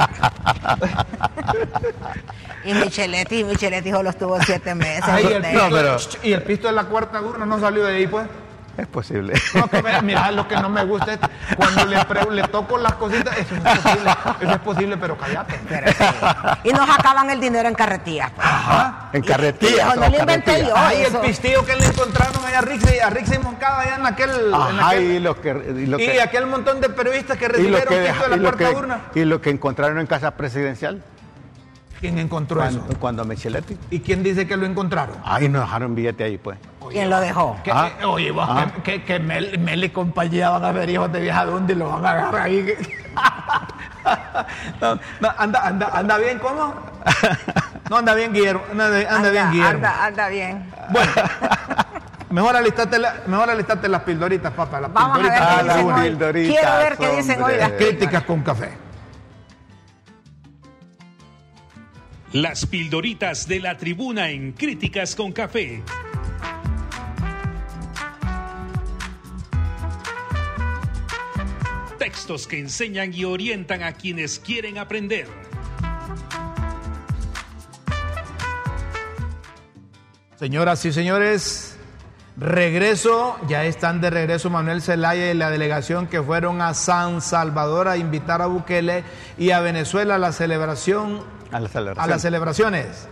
Y Micheletti, Micheletti solo estuvo siete meses. Ay, el pisto, No, pero- y el pisto de la cuarta urna no salió de ahí, pues. Es posible. No, que mira, lo que no me gusta es cuando le, toco las cositas, eso no es posible, eso es posible, pero cállate. Pero sí. Y nos acaban el dinero en carretillas. pues. En Y- carretilla. y no lo inventé yo. Ay, el pistillo que le encontraron allá a Rixi, a Rixi Moncada allá en aquel... en Ajá, aquel- y lo que. Y lo y que, aquel montón de periodistas que y lo recibieron que, de la y lo cuarta que- urna. y lo que encontraron en casa presidencial ¿Quién encontró cuando, eso? cuando Micheletti. ¿Y quién dice que lo encontraron? Ahí nos dejaron billete ahí, pues. ¿Quién lo dejó? Que, Ah. eh, oye, vos, Ah. que, que, que Mel, Mel y compañía van a ver hijos de vieja dónde y lo van a agarrar ahí. no, no, anda, anda, anda bien, ¿cómo? No, anda bien, Guillermo. Anda, anda bien, Guillermo. anda, anda bien. Bueno, mejor alistarte, la- mejor alistarte las pildoritas, papá. Las Vamos a ver pildoritas qué Ah, dicen hoy. pildoritas, Quiero ver qué dicen hoy las Críticas con café. Las pildoritas de la tribuna en Críticas con Café. Textos que enseñan y orientan a quienes quieren aprender. Señoras y señores, regreso, ya están de regreso Manuel Zelaya y la delegación que fueron a San Salvador a invitar a Bukele y a Venezuela a la celebración, A las celebraciones.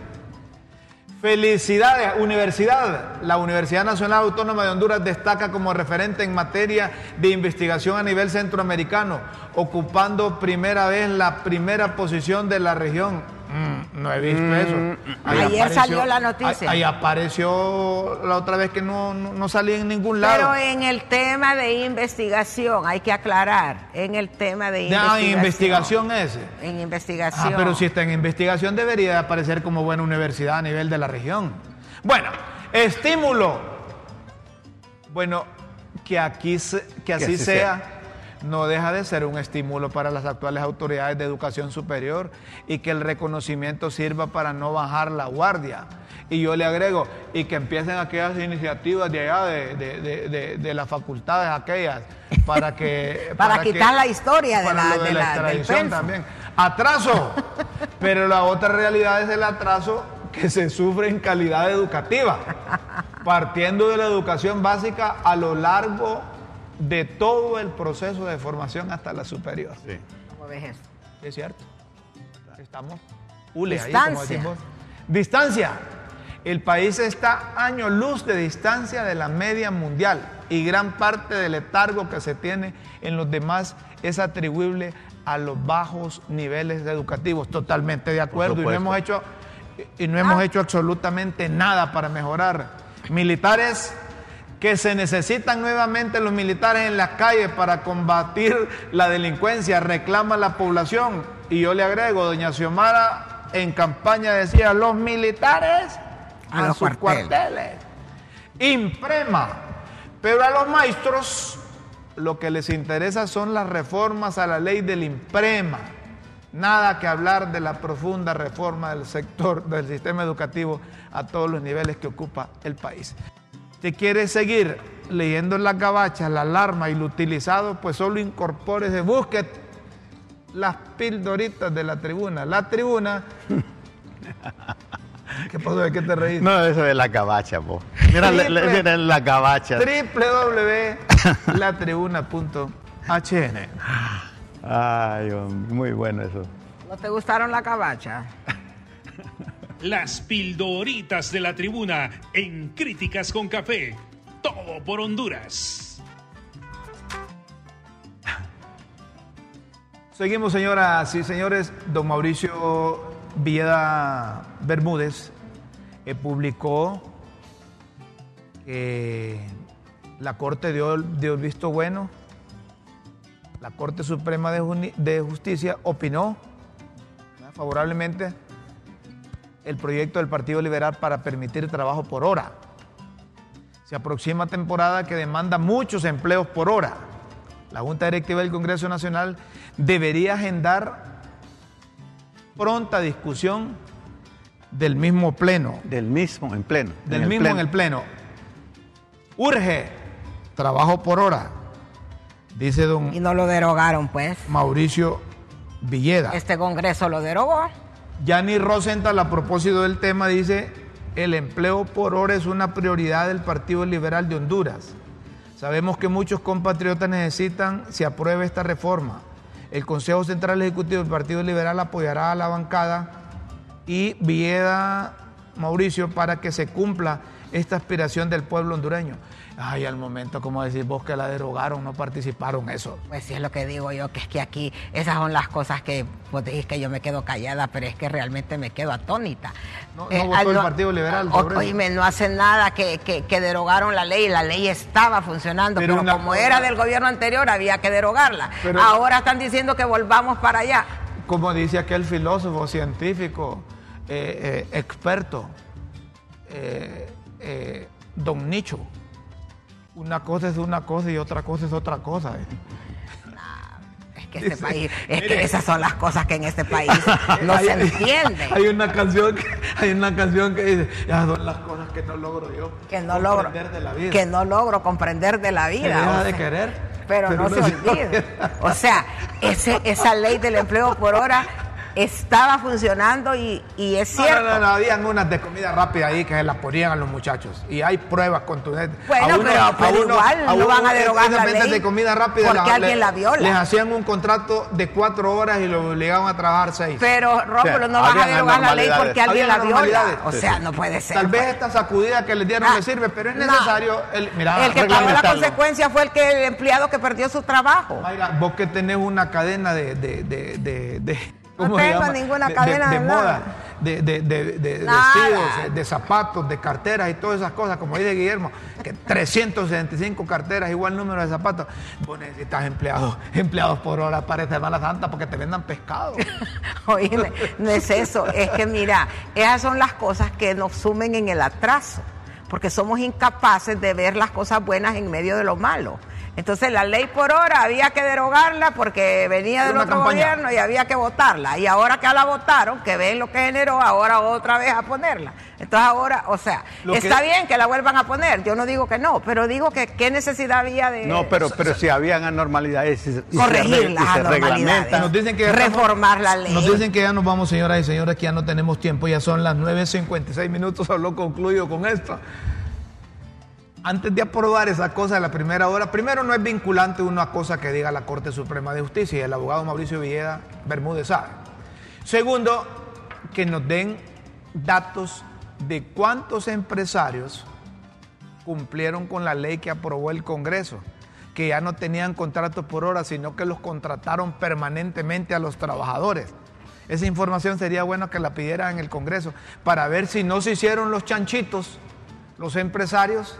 Felicidades, universidad. La Universidad Nacional Autónoma de Honduras destaca como referente en materia de investigación a nivel centroamericano, ocupando primera vez la primera posición de la región. Mm, no he visto eso. Ahí Ayer salió la noticia. Ahí, ahí apareció la otra vez que no, no, no salía en ningún lado. Pero en el tema de investigación, hay que aclarar, en el tema de investigación. en investigación ese. En Ah, investigación. pero si está en investigación debería de aparecer como buena universidad a nivel de la región. Bueno, estímulo. Bueno, que aquí se- que así, así sea, no deja de ser un estímulo para las actuales autoridades de educación superior y que el reconocimiento sirva para no bajar la guardia. Y yo le agrego, y que empiecen aquellas iniciativas de allá, de, de, de, de las facultades aquellas, para que... para, quitar la historia de la, de la, extradición también. Atraso, pero la otra realidad es el atraso que se sufre en calidad educativa, partiendo de la educación básica a lo largo de todo el proceso de formación hasta la superior. Sí. ¿Cómo ves eso? Es cierto. Estamos hule ahí, como decimos. Distancia. El país está año luz de distancia de la media mundial y gran parte del letargo que se tiene en los demás es atribuible a los bajos niveles educativos. Totalmente de acuerdo. Y no hemos hecho, y no hemos ah. hecho absolutamente nada para mejorar. Militares que se necesitan nuevamente los militares en las calles para combatir la delincuencia, reclama la población. Y yo le agrego, doña Xiomara en campaña decía, los militares a, sus cuarteles. Imprema. Pero a los maestros lo que les interesa son las reformas a la ley del imprema. Nada que hablar de la profunda reforma del sector del sistema educativo a todos los niveles que ocupa el país. Si quiere seguir leyendo la gabacha, la alarma y lo utilizado, pues solo incorpórese, busque las pildoritas de la tribuna. La tribuna ¿Qué pasó? ¿De qué te reís? No, eso de la cabacha, po. Mira, mira la cabacha. www.latribuna.hn Ay, muy bueno eso. ¿No te gustaron la cabacha? Las pildoritas de la tribuna en Críticas con Café. Todo por Honduras. Seguimos, señoras y señores. Don Mauricio Villeda Bermúdez eh, publicó que la Corte dio, el visto bueno, la Corte Suprema de, Justicia opinó favorablemente el proyecto del Partido Liberal para permitir trabajo por hora. Se aproxima temporada que demanda muchos empleos por hora. La Junta Directiva del Congreso Nacional debería agendar pronta discusión del mismo pleno. Del mismo en pleno. Del mismo en el pleno. Urge trabajo por hora, dice don... Y no lo derogaron, pues. Mauricio Villeda. Este Congreso lo derogó. Yanni Rosenthal, a propósito del tema, dice, el empleo por hora es una prioridad del Partido Liberal de Honduras. Sabemos que muchos compatriotas necesitan se apruebe esta reforma el Consejo Central Ejecutivo del Partido Liberal apoyará a la bancada y Vieda Mauricio para que se cumpla esta aspiración del pueblo hondureño. Ay, al momento, como decir vos que la derogaron, no participaron eso. Pues sí, es lo que digo yo, que es que aquí esas son las cosas que vos decís que yo me quedo callada, pero es que realmente me quedo atónita. No, eh, votó el Partido Liberal. oíme, no hacen nada que, que, derogaron la ley, la ley estaba funcionando, pero, como era del gobierno anterior había que derogarla. Ahora están diciendo que volvamos para allá. Como dice aquel filósofo científico, eh, eh, experto, don Nicho una cosa es una cosa y otra cosa es otra cosa. ¿eh? es que este país, es que esas son las cosas que en este país no se entienden. Hay una canción que, hay una canción que dice, ya son las cosas que no logro yo. Que no logro. De la vida. Que no logro comprender de la vida. deja de querer. Pero, no, se olvide. O sea, ese, esa ley del empleo por hora estaba funcionando y, es cierto. No, no, no, habían unas de comida rápida ahí que se las ponían a los muchachos y hay pruebas contundentes. Bueno, pero, igual no van a derogar la ley de comida rápida porque alguien la viola. Les hacían un contrato de cuatro horas y lo obligaban a trabajar seis. Pero, Rómulo, no van a derogar la ley porque alguien la viola. O sea, no puede ser. Tal vez pues. esta sacudida que les dieron ah, le sirve, pero es necesario... El, el que pagó la consecuencia fue el, que, el empleado que perdió su trabajo. Mira, vos que tenés una cadena de, de, de, de no tengo ninguna cadena de, moda, de, vestidos, de zapatos, de carteras y todas esas cosas, como dice Guillermo, que 365 carteras, igual número de zapatos. Vos necesitas empleados, empleados por hora para esta Semana Santa porque te vendan pescado. Oíme, no es eso, es que mira, esas son las cosas que nos sumen en el atraso, porque somos incapaces de ver las cosas buenas en medio de lo malo. Entonces la ley por hora había que derogarla porque venía del otro campaña. gobierno y había que votarla. Y ahora que la votaron, que ven lo que generó, ahora otra vez a ponerla. Entonces ahora, o sea, Lo que- está bien que la vuelvan a poner, yo no digo que no, pero digo que qué necesidad había de No, pero, pero si habían anormalidades y corregir las anormalidades. Nos dicen que ya estamos- reformar la ley. Nos dicen que ya nos vamos, señoras y señores, que ya no tenemos tiempo, ya son las 9.56 minutos, solo concluyo con esto. Antes de aprobar esa cosa de la primera hora, primero no es vinculante una cosa que diga la Corte Suprema de Justicia y el abogado Mauricio Villeda Bermúdez sabe. Segundo, que nos den datos de cuántos empresarios cumplieron con la ley que aprobó el Congreso, que ya no tenían contratos por hora, sino que los contrataron permanentemente a los trabajadores. Esa información sería bueno que la pidieran en el Congreso para ver si no se hicieron los chanchitos, los empresarios,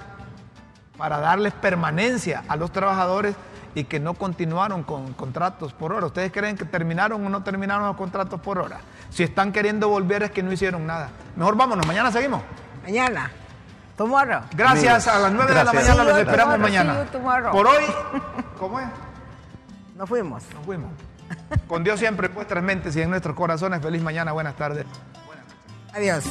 para darles permanencia a los trabajadores y que no continuaron con contratos por hora. ¿Ustedes creen que terminaron o no terminaron los contratos por hora? Si están queriendo volver es que no hicieron nada. Mejor vámonos, mañana seguimos. Mañana. Tomorrow. Gracias, Amigos, a las 9 de la mañana See los you esperamos tomorrow, mañana. Por hoy, ¿cómo es? Nos fuimos. Nos fuimos. Con Dios siempre en vuestras mentes y en nuestros corazones. Feliz mañana, buenas tardes. Adiós.